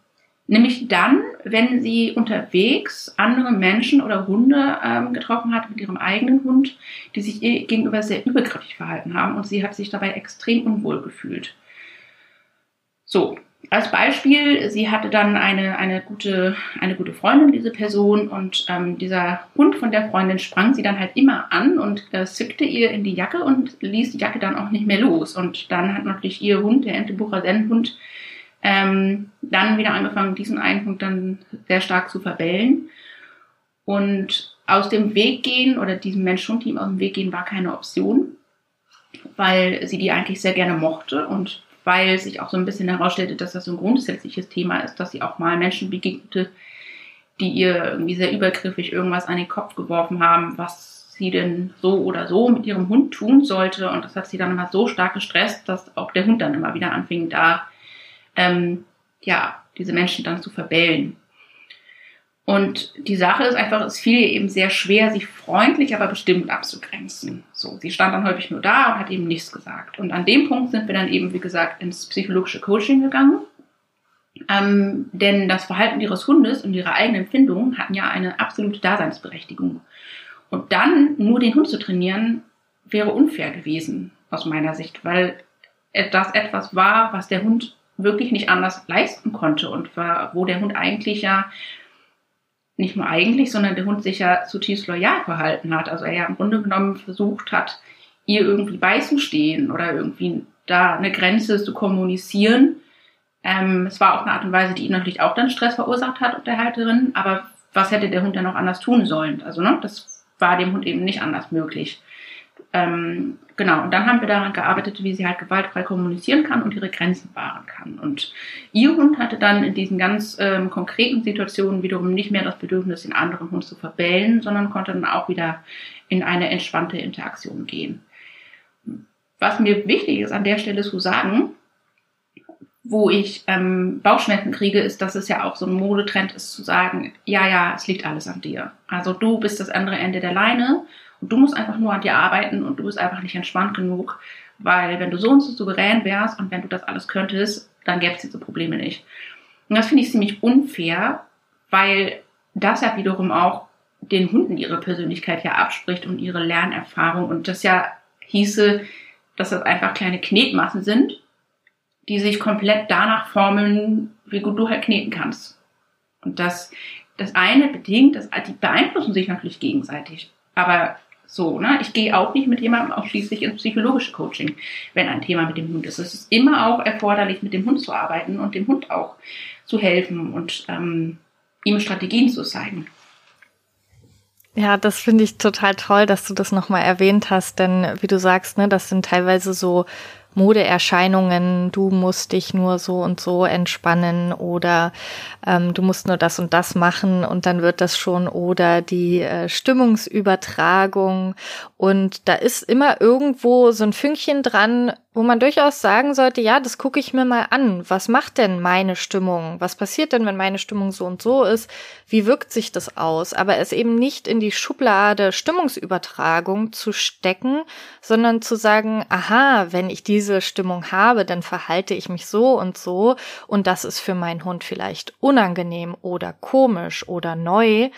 nämlich dann, wenn sie unterwegs andere Menschen oder Hunde ähm, getroffen hat mit ihrem eigenen Hund, die sich ihr gegenüber sehr übergriffig verhalten haben und sie hat sich dabei extrem unwohl gefühlt. So, als Beispiel, sie hatte dann eine, eine, gute, eine gute Freundin, diese Person, und ähm, dieser Hund von der Freundin sprang sie dann halt immer an und äh, zückte ihr in die Jacke und ließ die Jacke dann auch nicht mehr los. Und dann hat natürlich ihr Hund, der Entebucher Sennhund, ähm, dann wieder angefangen, diesen einen Hund dann sehr stark zu verbellen. Und aus dem Weg gehen oder diesem Mensch-Hund-Team aus dem Weg gehen war keine Option, weil sie die eigentlich sehr gerne mochte und weil sich auch so ein bisschen herausstellte, dass das so ein grundsätzliches Thema ist, dass sie auch mal Menschen begegnete, die ihr irgendwie sehr übergriffig irgendwas an den Kopf geworfen haben, was sie denn so oder so mit ihrem Hund tun sollte. Und das hat sie dann immer so stark gestresst, dass auch der Hund dann immer wieder anfing, da ähm, ja diese Menschen dann zu verbellen. Und die Sache ist einfach, es fiel ihr eben sehr schwer, sich freundlich, aber bestimmt abzugrenzen. So, sie stand dann häufig nur da und hat eben nichts gesagt. Und an dem Punkt sind wir dann eben, wie gesagt, ins psychologische Coaching gegangen. Ähm, denn das Verhalten ihres Hundes und ihre eigenen Empfindungen hatten ja eine absolute Daseinsberechtigung. Und dann nur den Hund zu trainieren, wäre unfair gewesen, aus meiner Sicht, weil das etwas war, was der Hund wirklich nicht anders leisten konnte und war, wo der Hund eigentlich ja nicht nur eigentlich, sondern der Hund sich ja zutiefst loyal verhalten hat. Also er ja im Grunde genommen versucht hat, ihr irgendwie beizustehen oder irgendwie da eine Grenze zu kommunizieren. Ähm, es war auch eine Art und Weise, die ihn natürlich auch dann Stress verursacht hat auf der Halterin, aber was hätte der Hund dann noch anders tun sollen? Also, ne, das war dem Hund eben nicht anders möglich. Ähm, genau, und dann haben wir daran gearbeitet, wie sie halt gewaltfrei kommunizieren kann und ihre Grenzen wahren kann. Und ihr Hund hatte dann in diesen ganz ähm, konkreten Situationen wiederum nicht mehr das Bedürfnis, den anderen Hund zu verbellen, sondern konnte dann auch wieder in eine entspannte Interaktion gehen. Was mir wichtig ist an der Stelle zu sagen, wo ich ähm, Bauchschmerzen kriege, ist, dass es ja auch so ein Modetrend ist, zu sagen, ja, ja, es liegt alles an dir. Also du bist das andere Ende der Leine und du musst einfach nur an dir arbeiten und du bist einfach nicht entspannt genug, weil wenn du so und so souverän wärst und wenn du das alles könntest, dann gäbe es diese Probleme nicht. Und das finde ich ziemlich unfair, weil das ja wiederum auch den Hunden ihre Persönlichkeit ja abspricht und ihre Lernerfahrung und das ja hieße, dass das einfach kleine Knetmassen sind, die sich komplett danach formen, wie gut du halt kneten kannst. Und das, das eine bedingt, das, die beeinflussen sich natürlich gegenseitig. Aber so, ne? Ich gehe auch nicht mit jemandem ausschließlich ins psychologische Coaching, wenn ein Thema mit dem Hund ist. Es ist immer auch erforderlich, mit dem Hund zu arbeiten und dem Hund auch zu helfen und ähm, ihm Strategien zu zeigen. Ja, das finde ich total toll, dass du das nochmal erwähnt hast, denn wie du sagst, ne, das sind teilweise so Modeerscheinungen, du musst dich nur so und so entspannen oder ähm, du musst nur das und das machen und dann wird das schon oder die äh, Stimmungsübertragung. Und da ist immer irgendwo so ein Fünkchen dran, wo man durchaus sagen sollte, ja, das gucke ich mir mal an. Was macht denn meine Stimmung? Was passiert denn, wenn meine Stimmung so und so ist? Wie wirkt sich das aus? Aber es eben nicht in die Schublade Stimmungsübertragung zu stecken, sondern zu sagen, aha, wenn ich diese Stimmung habe, dann verhalte ich mich so und so und das ist für meinen Hund vielleicht unangenehm oder komisch oder neu.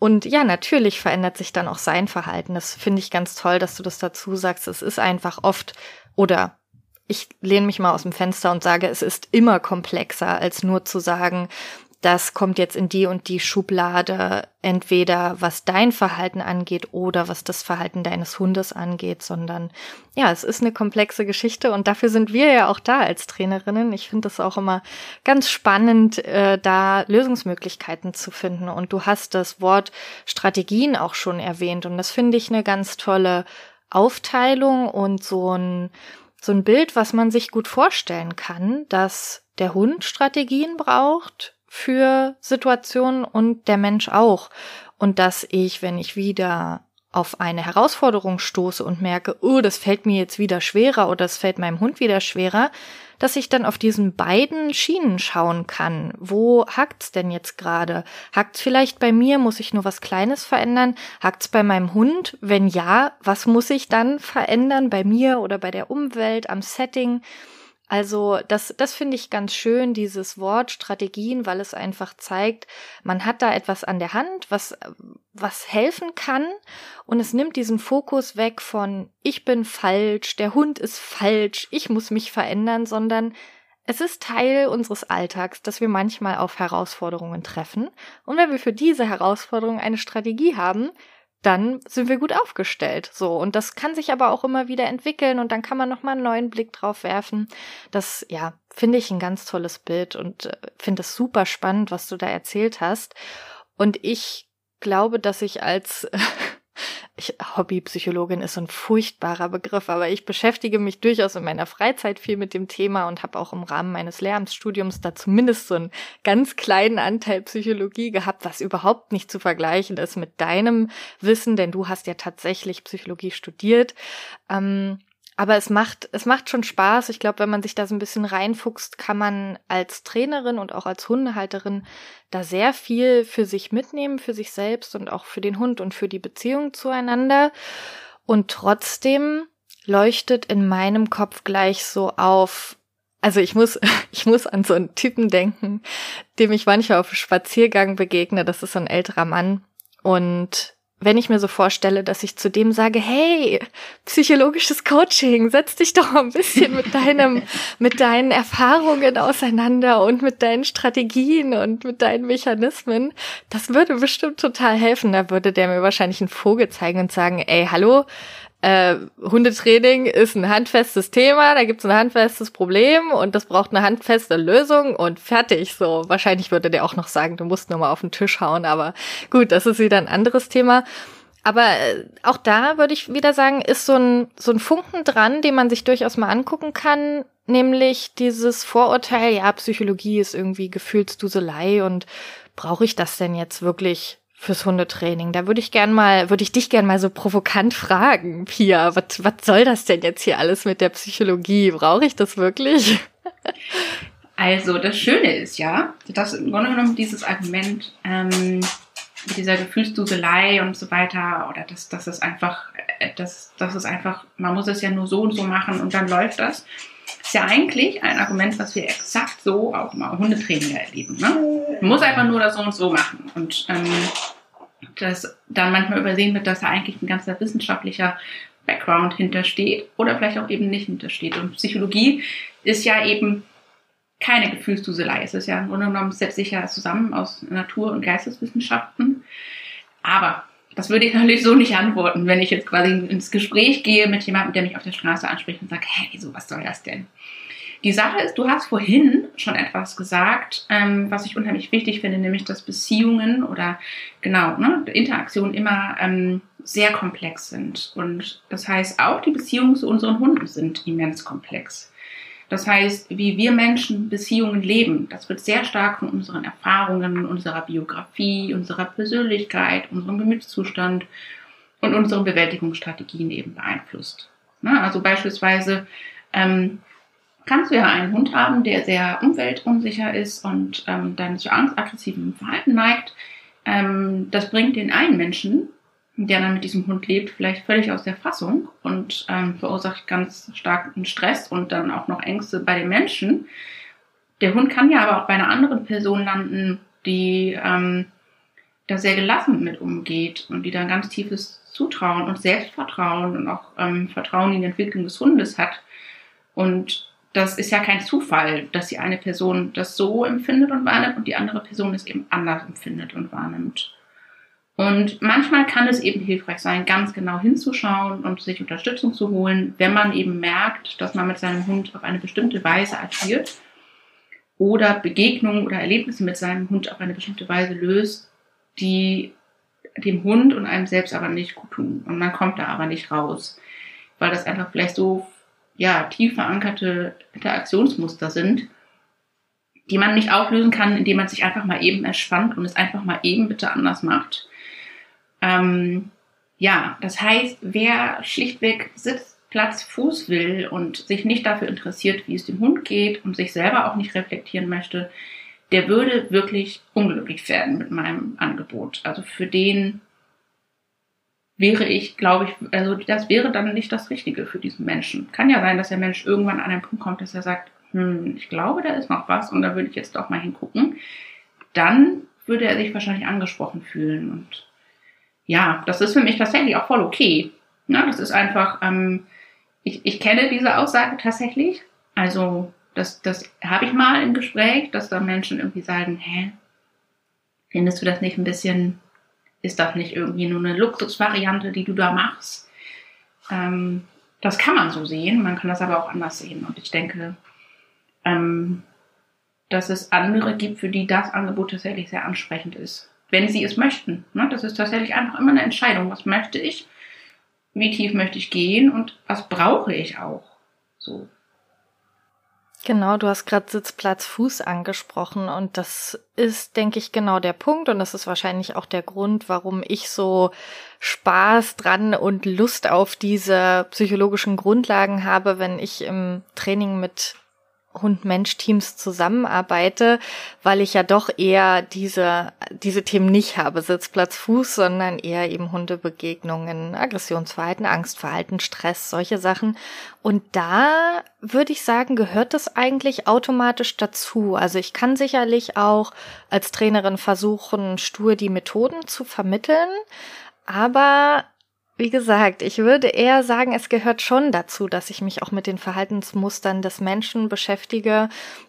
Und ja, natürlich verändert sich dann auch sein Verhalten. Das finde ich ganz toll, dass du das dazu sagst. Es ist einfach oft oder ich lehne mich mal aus dem Fenster und sage, es ist immer komplexer, als nur zu sagen, das kommt jetzt in die und die Schublade, entweder was dein Verhalten angeht oder was das Verhalten deines Hundes angeht, sondern ja, es ist eine komplexe Geschichte und dafür sind wir ja auch da als Trainerinnen. Ich finde es auch immer ganz spannend, äh, da Lösungsmöglichkeiten zu finden. Und du hast das Wort Strategien auch schon erwähnt und das finde ich eine ganz tolle Aufteilung und so ein so ein Bild, was man sich gut vorstellen kann, dass der Hund Strategien braucht für Situationen und der Mensch auch. Und dass ich, wenn ich wieder auf eine Herausforderung stoße und merke, oh, das fällt mir jetzt wieder schwerer oder es fällt meinem Hund wieder schwerer, dass ich dann auf diesen beiden Schienen schauen kann. Wo hakt's denn jetzt gerade? Hakt's vielleicht bei mir? Muss ich nur was Kleines verändern? Hakt's bei meinem Hund? Wenn ja, was muss ich dann verändern bei mir oder bei der Umwelt, am Setting? Also das, das finde ich ganz schön, dieses Wort Strategien, weil es einfach zeigt, man hat da etwas an der Hand, was, was helfen kann. Und es nimmt diesen Fokus weg von ich bin falsch, der Hund ist falsch, ich muss mich verändern, sondern es ist Teil unseres Alltags, dass wir manchmal auf Herausforderungen treffen. Und wenn wir für diese Herausforderung eine Strategie haben, dann sind wir gut aufgestellt. So. Und das kann sich aber auch immer wieder entwickeln und dann kann man nochmal einen neuen Blick drauf werfen. Das, ja, finde ich ein ganz tolles Bild und äh, finde es super spannend, was du da erzählt hast. Und ich glaube, dass ich als ich, Hobbypsychologin ist so ein furchtbarer Begriff, aber ich beschäftige mich durchaus in meiner Freizeit viel mit dem Thema und habe auch im Rahmen meines Lehramtsstudiums da zumindest so einen ganz kleinen Anteil Psychologie gehabt, was überhaupt nicht zu vergleichen ist mit deinem Wissen, denn du hast ja tatsächlich Psychologie studiert. Ähm, aber es macht, es macht schon Spaß. Ich glaube, wenn man sich da so ein bisschen reinfuchst, kann man als Trainerin und auch als Hundehalterin da sehr viel für sich mitnehmen, für sich selbst und auch für den Hund und für die Beziehung zueinander. Und trotzdem leuchtet in meinem Kopf gleich so auf, also ich muss, ich muss an so einen Typen denken, dem ich manchmal auf Spaziergang begegne. Das ist so ein älterer Mann. Und wenn ich mir so vorstelle, dass ich zu dem sage, hey, psychologisches Coaching, setz dich doch ein bisschen mit deinem, mit deinen Erfahrungen auseinander und mit deinen Strategien und mit deinen Mechanismen, das würde bestimmt total helfen. Da würde der mir wahrscheinlich einen Vogel zeigen und sagen, ey, hallo, äh, Hundetraining ist ein handfestes Thema, da gibt's ein handfestes Problem und das braucht eine handfeste Lösung und fertig. So, wahrscheinlich würde der auch noch sagen, du musst nur mal auf den Tisch hauen, aber gut, das ist wieder ein anderes Thema. Aber äh, auch da würde ich wieder sagen, ist so ein, so ein Funken dran, den man sich durchaus mal angucken kann, nämlich dieses Vorurteil, ja, Psychologie ist irgendwie Gefühlsduselei und brauche ich das denn jetzt wirklich fürs Hundetraining? Da würde ich gern mal, würde ich dich gern mal so provokant fragen, Pia, was, was soll das denn jetzt hier alles mit der Psychologie? Brauche ich das wirklich? Also, das Schöne ist ja, dass im Grunde genommen dieses Argument, ähm, mit dieser Gefühlsduselei und so weiter, oder das, das ist einfach, äh, das, das ist einfach, man muss es ja nur so und so machen und dann läuft das ist ja eigentlich ein Argument, was wir exakt so auch im Hundetraining erleben. Ne? Muss einfach nur das so und so machen. Und ähm, dass dann manchmal übersehen wird, dass da eigentlich ein ganzer wissenschaftlicher Background hintersteht oder vielleicht auch eben nicht hintersteht. Und Psychologie ist ja eben keine Gefühlsduselei. Es ist ja im Grunde genommen setzt sich ja zusammen aus Natur- und Geisteswissenschaften. Aber das würde ich natürlich so nicht antworten, wenn ich jetzt quasi ins Gespräch gehe mit jemandem, der mich auf der Straße anspricht und sagt, hey, wieso, was soll das denn? Die Sache ist, du hast vorhin schon etwas gesagt, ähm, was ich unheimlich wichtig finde, nämlich dass Beziehungen oder genau, ne, Interaktionen immer ähm, sehr komplex sind. Und das heißt, auch die Beziehungen zu unseren Hunden sind immens komplex. Das heißt, wie wir Menschen Beziehungen leben, das wird sehr stark von unseren Erfahrungen, unserer Biografie, unserer Persönlichkeit, unserem Gemütszustand und unseren Bewältigungsstrategien eben beeinflusst. Na, also beispielsweise ähm, kannst du ja einen Hund haben, der sehr umweltunsicher ist und ähm, dann zu angstaggressivem Verhalten neigt. Ähm, das bringt den einen Menschen der dann mit diesem Hund lebt, vielleicht völlig aus der Fassung und ähm, verursacht ganz starken Stress und dann auch noch Ängste bei den Menschen. Der Hund kann ja aber auch bei einer anderen Person landen, die ähm, da sehr gelassen mit umgeht und die dann ganz tiefes Zutrauen und Selbstvertrauen und auch ähm, Vertrauen in die Entwicklung des Hundes hat. Und das ist ja kein Zufall, dass die eine Person das so empfindet und wahrnimmt und die andere Person es eben anders empfindet und wahrnimmt. Und manchmal kann es eben hilfreich sein, ganz genau hinzuschauen und sich Unterstützung zu holen, wenn man eben merkt, dass man mit seinem Hund auf eine bestimmte Weise agiert oder Begegnungen oder Erlebnisse mit seinem Hund auf eine bestimmte Weise löst, die dem Hund und einem selbst aber nicht gut tun. Und man kommt da aber nicht raus, weil das einfach vielleicht so ja, tief verankerte Interaktionsmuster sind, die man nicht auflösen kann, indem man sich einfach mal eben entspannt und es einfach mal eben bitte anders macht ähm, ja, das heißt, wer schlichtweg Sitz, Platz, Fuß will und sich nicht dafür interessiert, wie es dem Hund geht und sich selber auch nicht reflektieren möchte, der würde wirklich unglücklich werden mit meinem Angebot. Also für den wäre ich, glaube ich, also das wäre dann nicht das Richtige für diesen Menschen. Kann ja sein, dass der Mensch irgendwann an einen Punkt kommt, dass er sagt, hm, ich glaube, da ist noch was und da würde ich jetzt doch mal hingucken. Dann würde er sich wahrscheinlich angesprochen fühlen und ja, das ist für mich tatsächlich auch voll okay. Ja, das ist einfach, ähm, ich, ich kenne diese Aussage tatsächlich. Also das, das habe ich mal im Gespräch, dass da Menschen irgendwie sagen, hä, findest du das nicht ein bisschen, ist das nicht irgendwie nur eine Luxusvariante, die du da machst? Ähm, das kann man so sehen, man kann das aber auch anders sehen. Und ich denke, ähm, dass es andere gibt, für die das Angebot tatsächlich sehr ansprechend ist wenn sie es möchten. Ne? Das ist tatsächlich einfach immer eine Entscheidung. Was möchte ich? Wie tief möchte ich gehen? Und was brauche ich auch? So. Genau, du hast gerade Sitzplatz Fuß angesprochen und das ist, denke ich, genau der Punkt und das ist wahrscheinlich auch der Grund, warum ich so Spaß dran und Lust auf diese psychologischen Grundlagen habe, wenn ich im Training mit Hund-Mensch-Teams zusammenarbeite, weil ich ja doch eher diese, diese Themen nicht habe, Sitzplatz, Fuß, sondern eher eben Hundebegegnungen, Aggressionsverhalten, Angstverhalten, Stress, solche Sachen. Und da würde ich sagen, gehört das eigentlich automatisch dazu. Also ich kann sicherlich auch als Trainerin versuchen, stur die Methoden zu vermitteln, aber wie gesagt, ich würde eher sagen, es gehört schon dazu, dass ich mich auch mit den Verhaltensmustern des Menschen beschäftige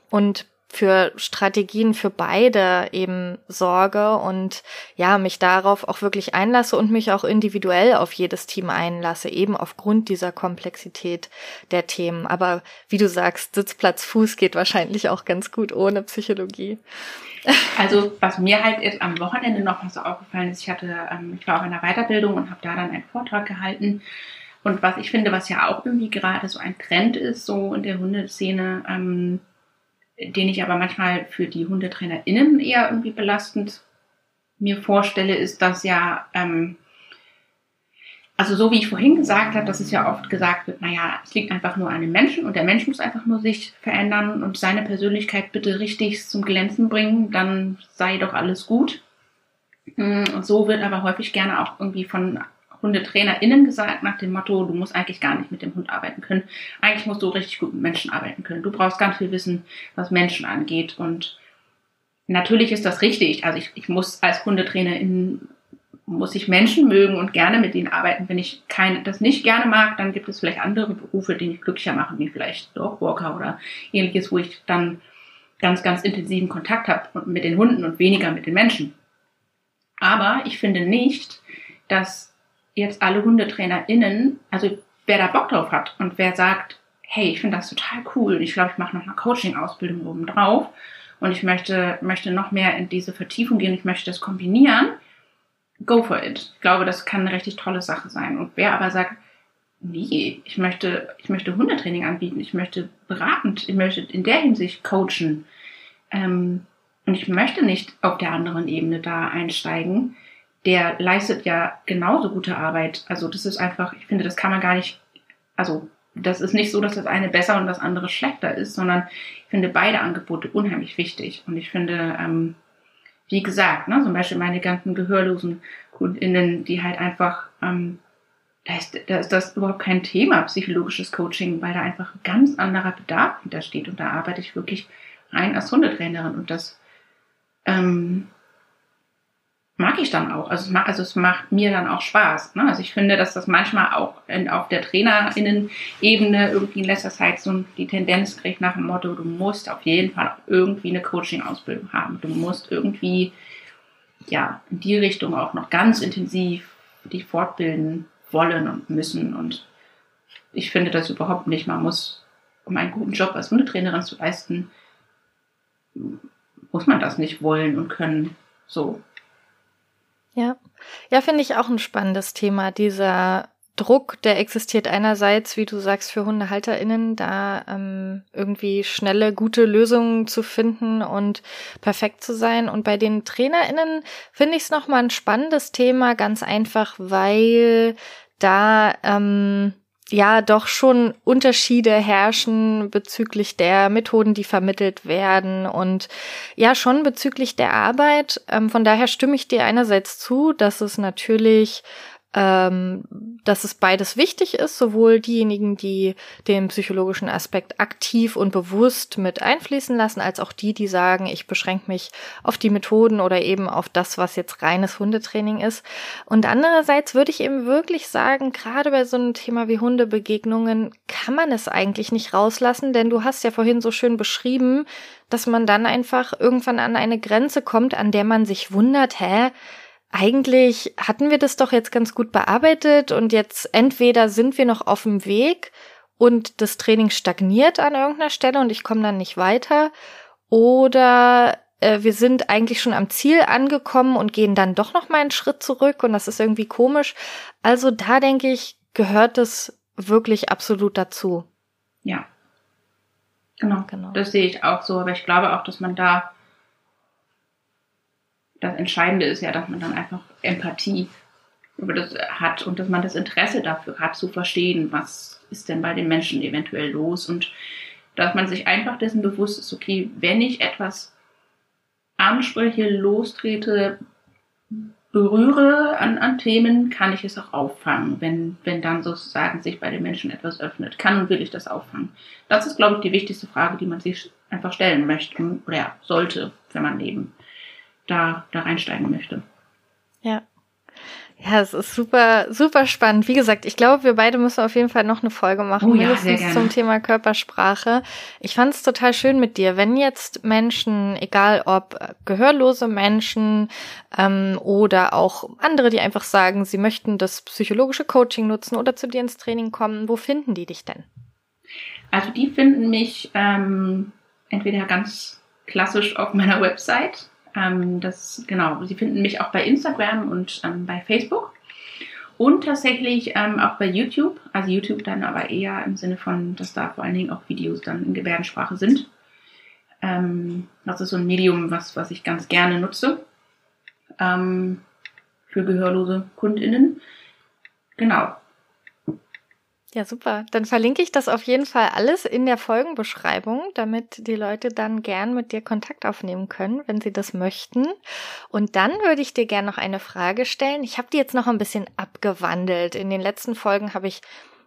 und für Strategien für beide eben sorge und ja, mich darauf auch wirklich einlasse und mich auch individuell auf jedes Team einlasse, eben aufgrund dieser Komplexität der Themen. Aber wie du sagst, Sitzplatz, Fuß geht wahrscheinlich auch ganz gut ohne Psychologie. Also was mir halt jetzt am Wochenende noch mal so aufgefallen ist, ich hatte, ähm, ich war auf einer Weiterbildung und habe da dann einen Vortrag gehalten. Und was ich finde, was ja auch irgendwie gerade so ein Trend ist, so in der Hundeszene, ähm, den ich aber manchmal für die HundetrainerInnen eher irgendwie belastend mir vorstelle, ist, dass ja, ähm, also so wie ich vorhin gesagt habe, dass es ja oft gesagt wird, naja, es liegt einfach nur an dem Menschen und der Mensch muss einfach nur sich verändern und seine Persönlichkeit bitte richtig zum Glänzen bringen, dann sei doch alles gut. Und so wird aber häufig gerne auch irgendwie von HundetrainerInnen gesagt nach dem Motto, du musst eigentlich gar nicht mit dem Hund arbeiten können. Eigentlich musst du richtig gut mit Menschen arbeiten können. Du brauchst ganz viel Wissen, was Menschen angeht. Und natürlich ist das richtig. Also ich, ich muss als Hundetrainerin muss ich Menschen mögen und gerne mit denen arbeiten. Wenn ich keine, das nicht gerne mag, dann gibt es vielleicht andere Berufe, die mich glücklicher machen, wie vielleicht Dogwalker oder ähnliches, wo ich dann ganz, ganz intensiven Kontakt habe mit den Hunden und weniger mit den Menschen. Aber ich finde nicht, dass jetzt alle HundetrainerInnen, also wer da Bock drauf hat und wer sagt, hey, ich finde das total cool und ich glaube, ich mache noch eine Coaching-Ausbildung oben drauf und ich möchte, möchte noch mehr in diese Vertiefung gehen, ich möchte das kombinieren, go for it. Ich glaube, das kann eine richtig tolle Sache sein. Und wer aber sagt, nee, ich möchte, ich möchte Hundetraining anbieten, ich möchte beratend, ich möchte in der Hinsicht coachen, ähm, und ich möchte nicht auf der anderen Ebene da einsteigen, der leistet ja genauso gute Arbeit. Also das ist einfach, ich finde, das kann man gar nicht, also das ist nicht so, dass das eine besser und das andere schlechter ist, sondern ich finde beide Angebote unheimlich wichtig. Und ich finde, ähm, wie gesagt, ne, zum Beispiel meine ganzen gehörlosen KundInnen, die halt einfach, ähm, da ist, da ist das überhaupt kein Thema, psychologisches Coaching, weil da einfach ein ganz anderer Bedarf hintersteht. Und da arbeite ich wirklich rein als Hundetrainerin. Und das ähm, mag ich dann auch. Also es, macht, also es macht mir dann auch Spaß. Ne? Also ich finde, dass das manchmal auch in, auf der TrainerInnen-Ebene irgendwie in letzter Zeit so die Tendenz kriegt nach dem Motto, du musst auf jeden Fall irgendwie eine Coaching-Ausbildung haben. Du musst irgendwie ja in die Richtung auch noch ganz intensiv dich fortbilden wollen und müssen. Und ich finde das überhaupt nicht. Man muss, um einen guten Job als Hundetrainerin zu leisten, muss man das nicht wollen und können. So, ja, ja, finde ich auch ein spannendes Thema. Dieser Druck, der existiert einerseits, wie du sagst, für HundehalterInnen, da ähm, irgendwie schnelle, gute Lösungen zu finden und perfekt zu sein. Und bei den TrainerInnen finde ich es nochmal ein spannendes Thema, ganz einfach, weil da ähm, ja doch schon Unterschiede herrschen bezüglich der Methoden, die vermittelt werden und ja schon bezüglich der Arbeit. Ähm, von daher stimme ich dir einerseits zu, dass es natürlich ähm, dass es beides wichtig ist, sowohl diejenigen, die den psychologischen Aspekt aktiv und bewusst mit einfließen lassen, als auch die, die sagen, ich beschränke mich auf die Methoden oder eben auf das, was jetzt reines Hundetraining ist. Und andererseits würde ich eben wirklich sagen, gerade bei so einem Thema wie Hundebegegnungen kann man es eigentlich nicht rauslassen, denn du hast ja vorhin so schön beschrieben, dass man dann einfach irgendwann an eine Grenze kommt, an der man sich wundert, hä, eigentlich hatten wir das doch jetzt ganz gut bearbeitet und jetzt entweder sind wir noch auf dem Weg und das Training stagniert an irgendeiner Stelle und ich komme dann nicht weiter oder äh, wir sind eigentlich schon am Ziel angekommen und gehen dann doch noch mal einen Schritt zurück und das ist irgendwie komisch. Also da denke ich, gehört es wirklich absolut dazu. Ja. Genau. genau. Das sehe ich auch so, aber ich glaube auch, dass man da das Entscheidende ist ja, dass man dann einfach Empathie über das hat und dass man das Interesse dafür hat, zu verstehen, was ist denn bei den Menschen eventuell los und dass man sich einfach dessen bewusst ist, okay, wenn ich etwas anspreche, lostrete, berühre an, an Themen, kann ich es auch auffangen, wenn, wenn dann sozusagen sich bei den Menschen etwas öffnet. Kann und will ich das auffangen? Das ist, glaube ich, die wichtigste Frage, die man sich einfach stellen möchte oder ja, sollte, wenn man eben da, da reinsteigen möchte. Ja. Ja, es ist super, super spannend. Wie gesagt, ich glaube, wir beide müssen auf jeden Fall noch eine Folge machen, oh, ja, mindestens zum Thema Körpersprache. Ich fand es total schön mit dir. Wenn jetzt Menschen, egal ob gehörlose Menschen ähm, oder auch andere, die einfach sagen, sie möchten das psychologische Coaching nutzen oder zu dir ins Training kommen, wo finden die dich denn? Also die finden mich ähm, entweder ganz klassisch auf meiner Website ähm, das, genau, Sie finden mich auch bei Instagram und ähm, bei Facebook. Und tatsächlich ähm, auch bei YouTube. Also YouTube dann aber eher im Sinne von, dass da vor allen Dingen auch Videos dann in Gebärdensprache sind. Ähm, das ist so ein Medium, was, was ich ganz gerne nutze. Ähm, für gehörlose KundInnen. Genau. Ja, super. Dann verlinke ich das auf jeden Fall alles in der Folgenbeschreibung, damit die Leute dann gern mit dir Kontakt aufnehmen können, wenn sie das möchten. Und dann würde ich dir gern noch eine Frage stellen. Ich habe die jetzt noch ein bisschen abgewandelt. In den letzten Folgen habe ich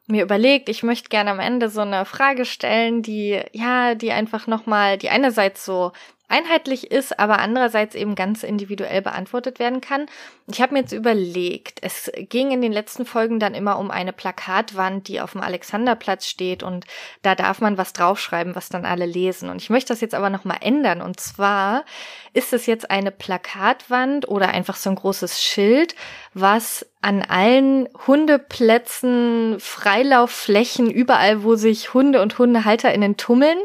mir überlegt, ich möchte gerne am Ende so eine Frage stellen, die ja, die einfach nochmal, die einerseits so einheitlich ist, aber andererseits eben ganz individuell beantwortet werden kann. Ich habe mir jetzt überlegt, es ging in den letzten Folgen dann immer um eine Plakatwand, die auf dem Alexanderplatz steht und da darf man was draufschreiben, was dann alle lesen. Und ich möchte das jetzt aber nochmal ändern. Und zwar ist es jetzt eine Plakatwand oder einfach so ein großes Schild, was an allen Hundeplätzen, Freilaufflächen, überall, wo sich Hunde und HundehalterInnen tummeln,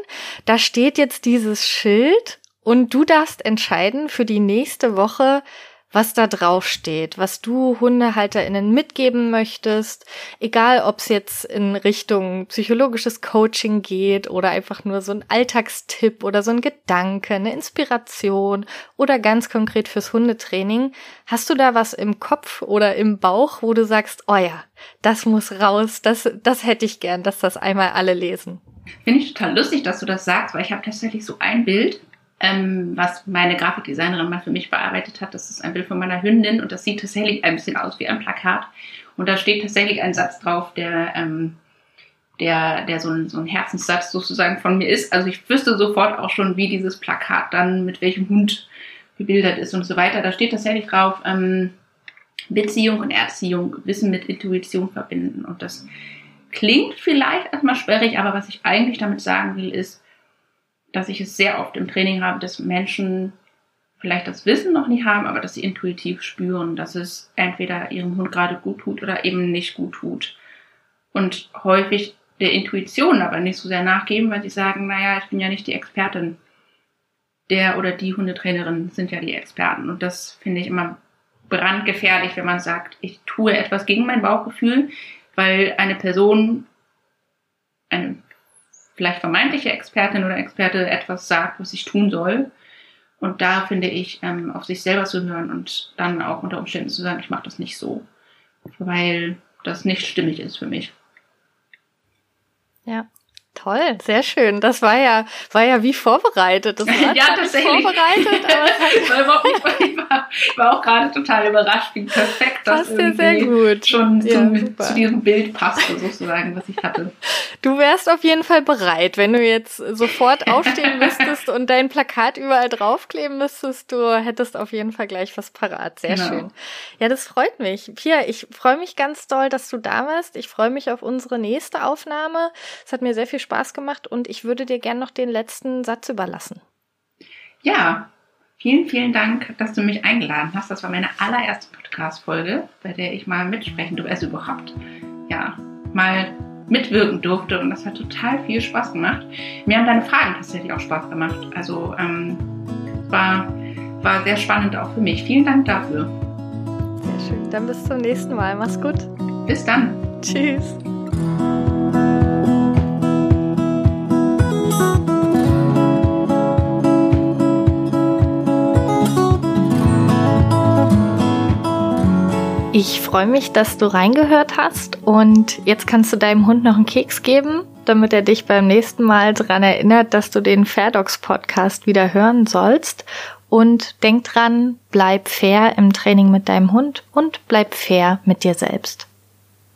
da steht jetzt dieses Schild und du darfst entscheiden für die nächste Woche, was da drauf steht, was du HundehalterInnen mitgeben möchtest, egal ob es jetzt in Richtung psychologisches Coaching geht oder einfach nur so ein Alltagstipp oder so ein Gedanke, eine Inspiration oder ganz konkret fürs Hundetraining. Hast du da was im Kopf oder im Bauch, wo du sagst, oh ja, das muss raus, das, das hätte ich gern, dass das einmal alle lesen? Finde ich total lustig, dass du das sagst, weil ich habe tatsächlich so ein Bild, ähm, was meine Grafikdesignerin mal für mich bearbeitet hat. Das ist ein Bild von meiner Hündin und das sieht tatsächlich ein bisschen aus wie ein Plakat. Und da steht tatsächlich ein Satz drauf, der, ähm, der, der so ein, so ein Herzenssatz sozusagen von mir ist. Also ich wüsste sofort auch schon, wie dieses Plakat dann mit welchem Hund bebildert ist und so weiter. Da steht tatsächlich drauf, ähm, Beziehung und Erziehung, Wissen mit Intuition verbinden. Und das klingt vielleicht erstmal sperrig, aber was ich eigentlich damit sagen will, ist, dass ich es sehr oft im Training habe, dass Menschen vielleicht das Wissen noch nie haben, aber dass sie intuitiv spüren, dass es entweder ihrem Hund gerade gut tut oder eben nicht gut tut. Und häufig der Intuition aber nicht so sehr nachgeben, weil sie sagen, naja, ich bin ja nicht die Expertin. Der oder die Hundetrainerin sind ja die Experten. Und das finde ich immer brandgefährlich, wenn man sagt, ich tue etwas gegen mein Bauchgefühl, weil eine Person, eine vielleicht vermeintliche Expertin oder Experte etwas sagt, was ich tun soll. Und da finde ich, ähm, auf sich selber zu hören und dann auch unter Umständen zu sagen, ich mache das nicht so, weil das nicht stimmig ist für mich. Ja. Toll, sehr schön. Das war ja, war ja wie vorbereitet. Das war ja, tatsächlich. vorbereitet, aber ich, war, ich war auch gerade total überrascht, wie perfekt das Passt sehr gut. schon ja, zum, zu diesem Bild passte, sozusagen, was ich hatte. Du wärst auf jeden Fall bereit, wenn du jetzt sofort aufstehen müsstest und dein Plakat überall draufkleben müsstest, du hättest auf jeden Fall gleich was parat. Sehr genau. schön. Ja, das freut mich. Pia, ich freue mich ganz doll, dass du da warst. Ich freue mich auf unsere nächste Aufnahme. Es hat mir sehr viel Spaß Spaß gemacht und ich würde dir gerne noch den letzten Satz überlassen. Ja, vielen, vielen Dank, dass du mich eingeladen hast. Das war meine allererste Podcast-Folge, bei der ich mal mitsprechen durfte, also überhaupt, ja, mal mitwirken durfte und das hat total viel Spaß gemacht. Mir haben deine Fragen tatsächlich auch Spaß gemacht. Also ähm, war, war sehr spannend auch für mich. Vielen Dank dafür. Sehr schön. Dann bis zum nächsten Mal. Mach's gut. Bis dann. Tschüss. Ich freue mich, dass du reingehört hast und jetzt kannst du deinem Hund noch einen Keks geben, damit er dich beim nächsten Mal daran erinnert, dass du den Fairdogs Podcast wieder hören sollst. Und denk dran, bleib fair im Training mit deinem Hund und bleib fair mit dir selbst.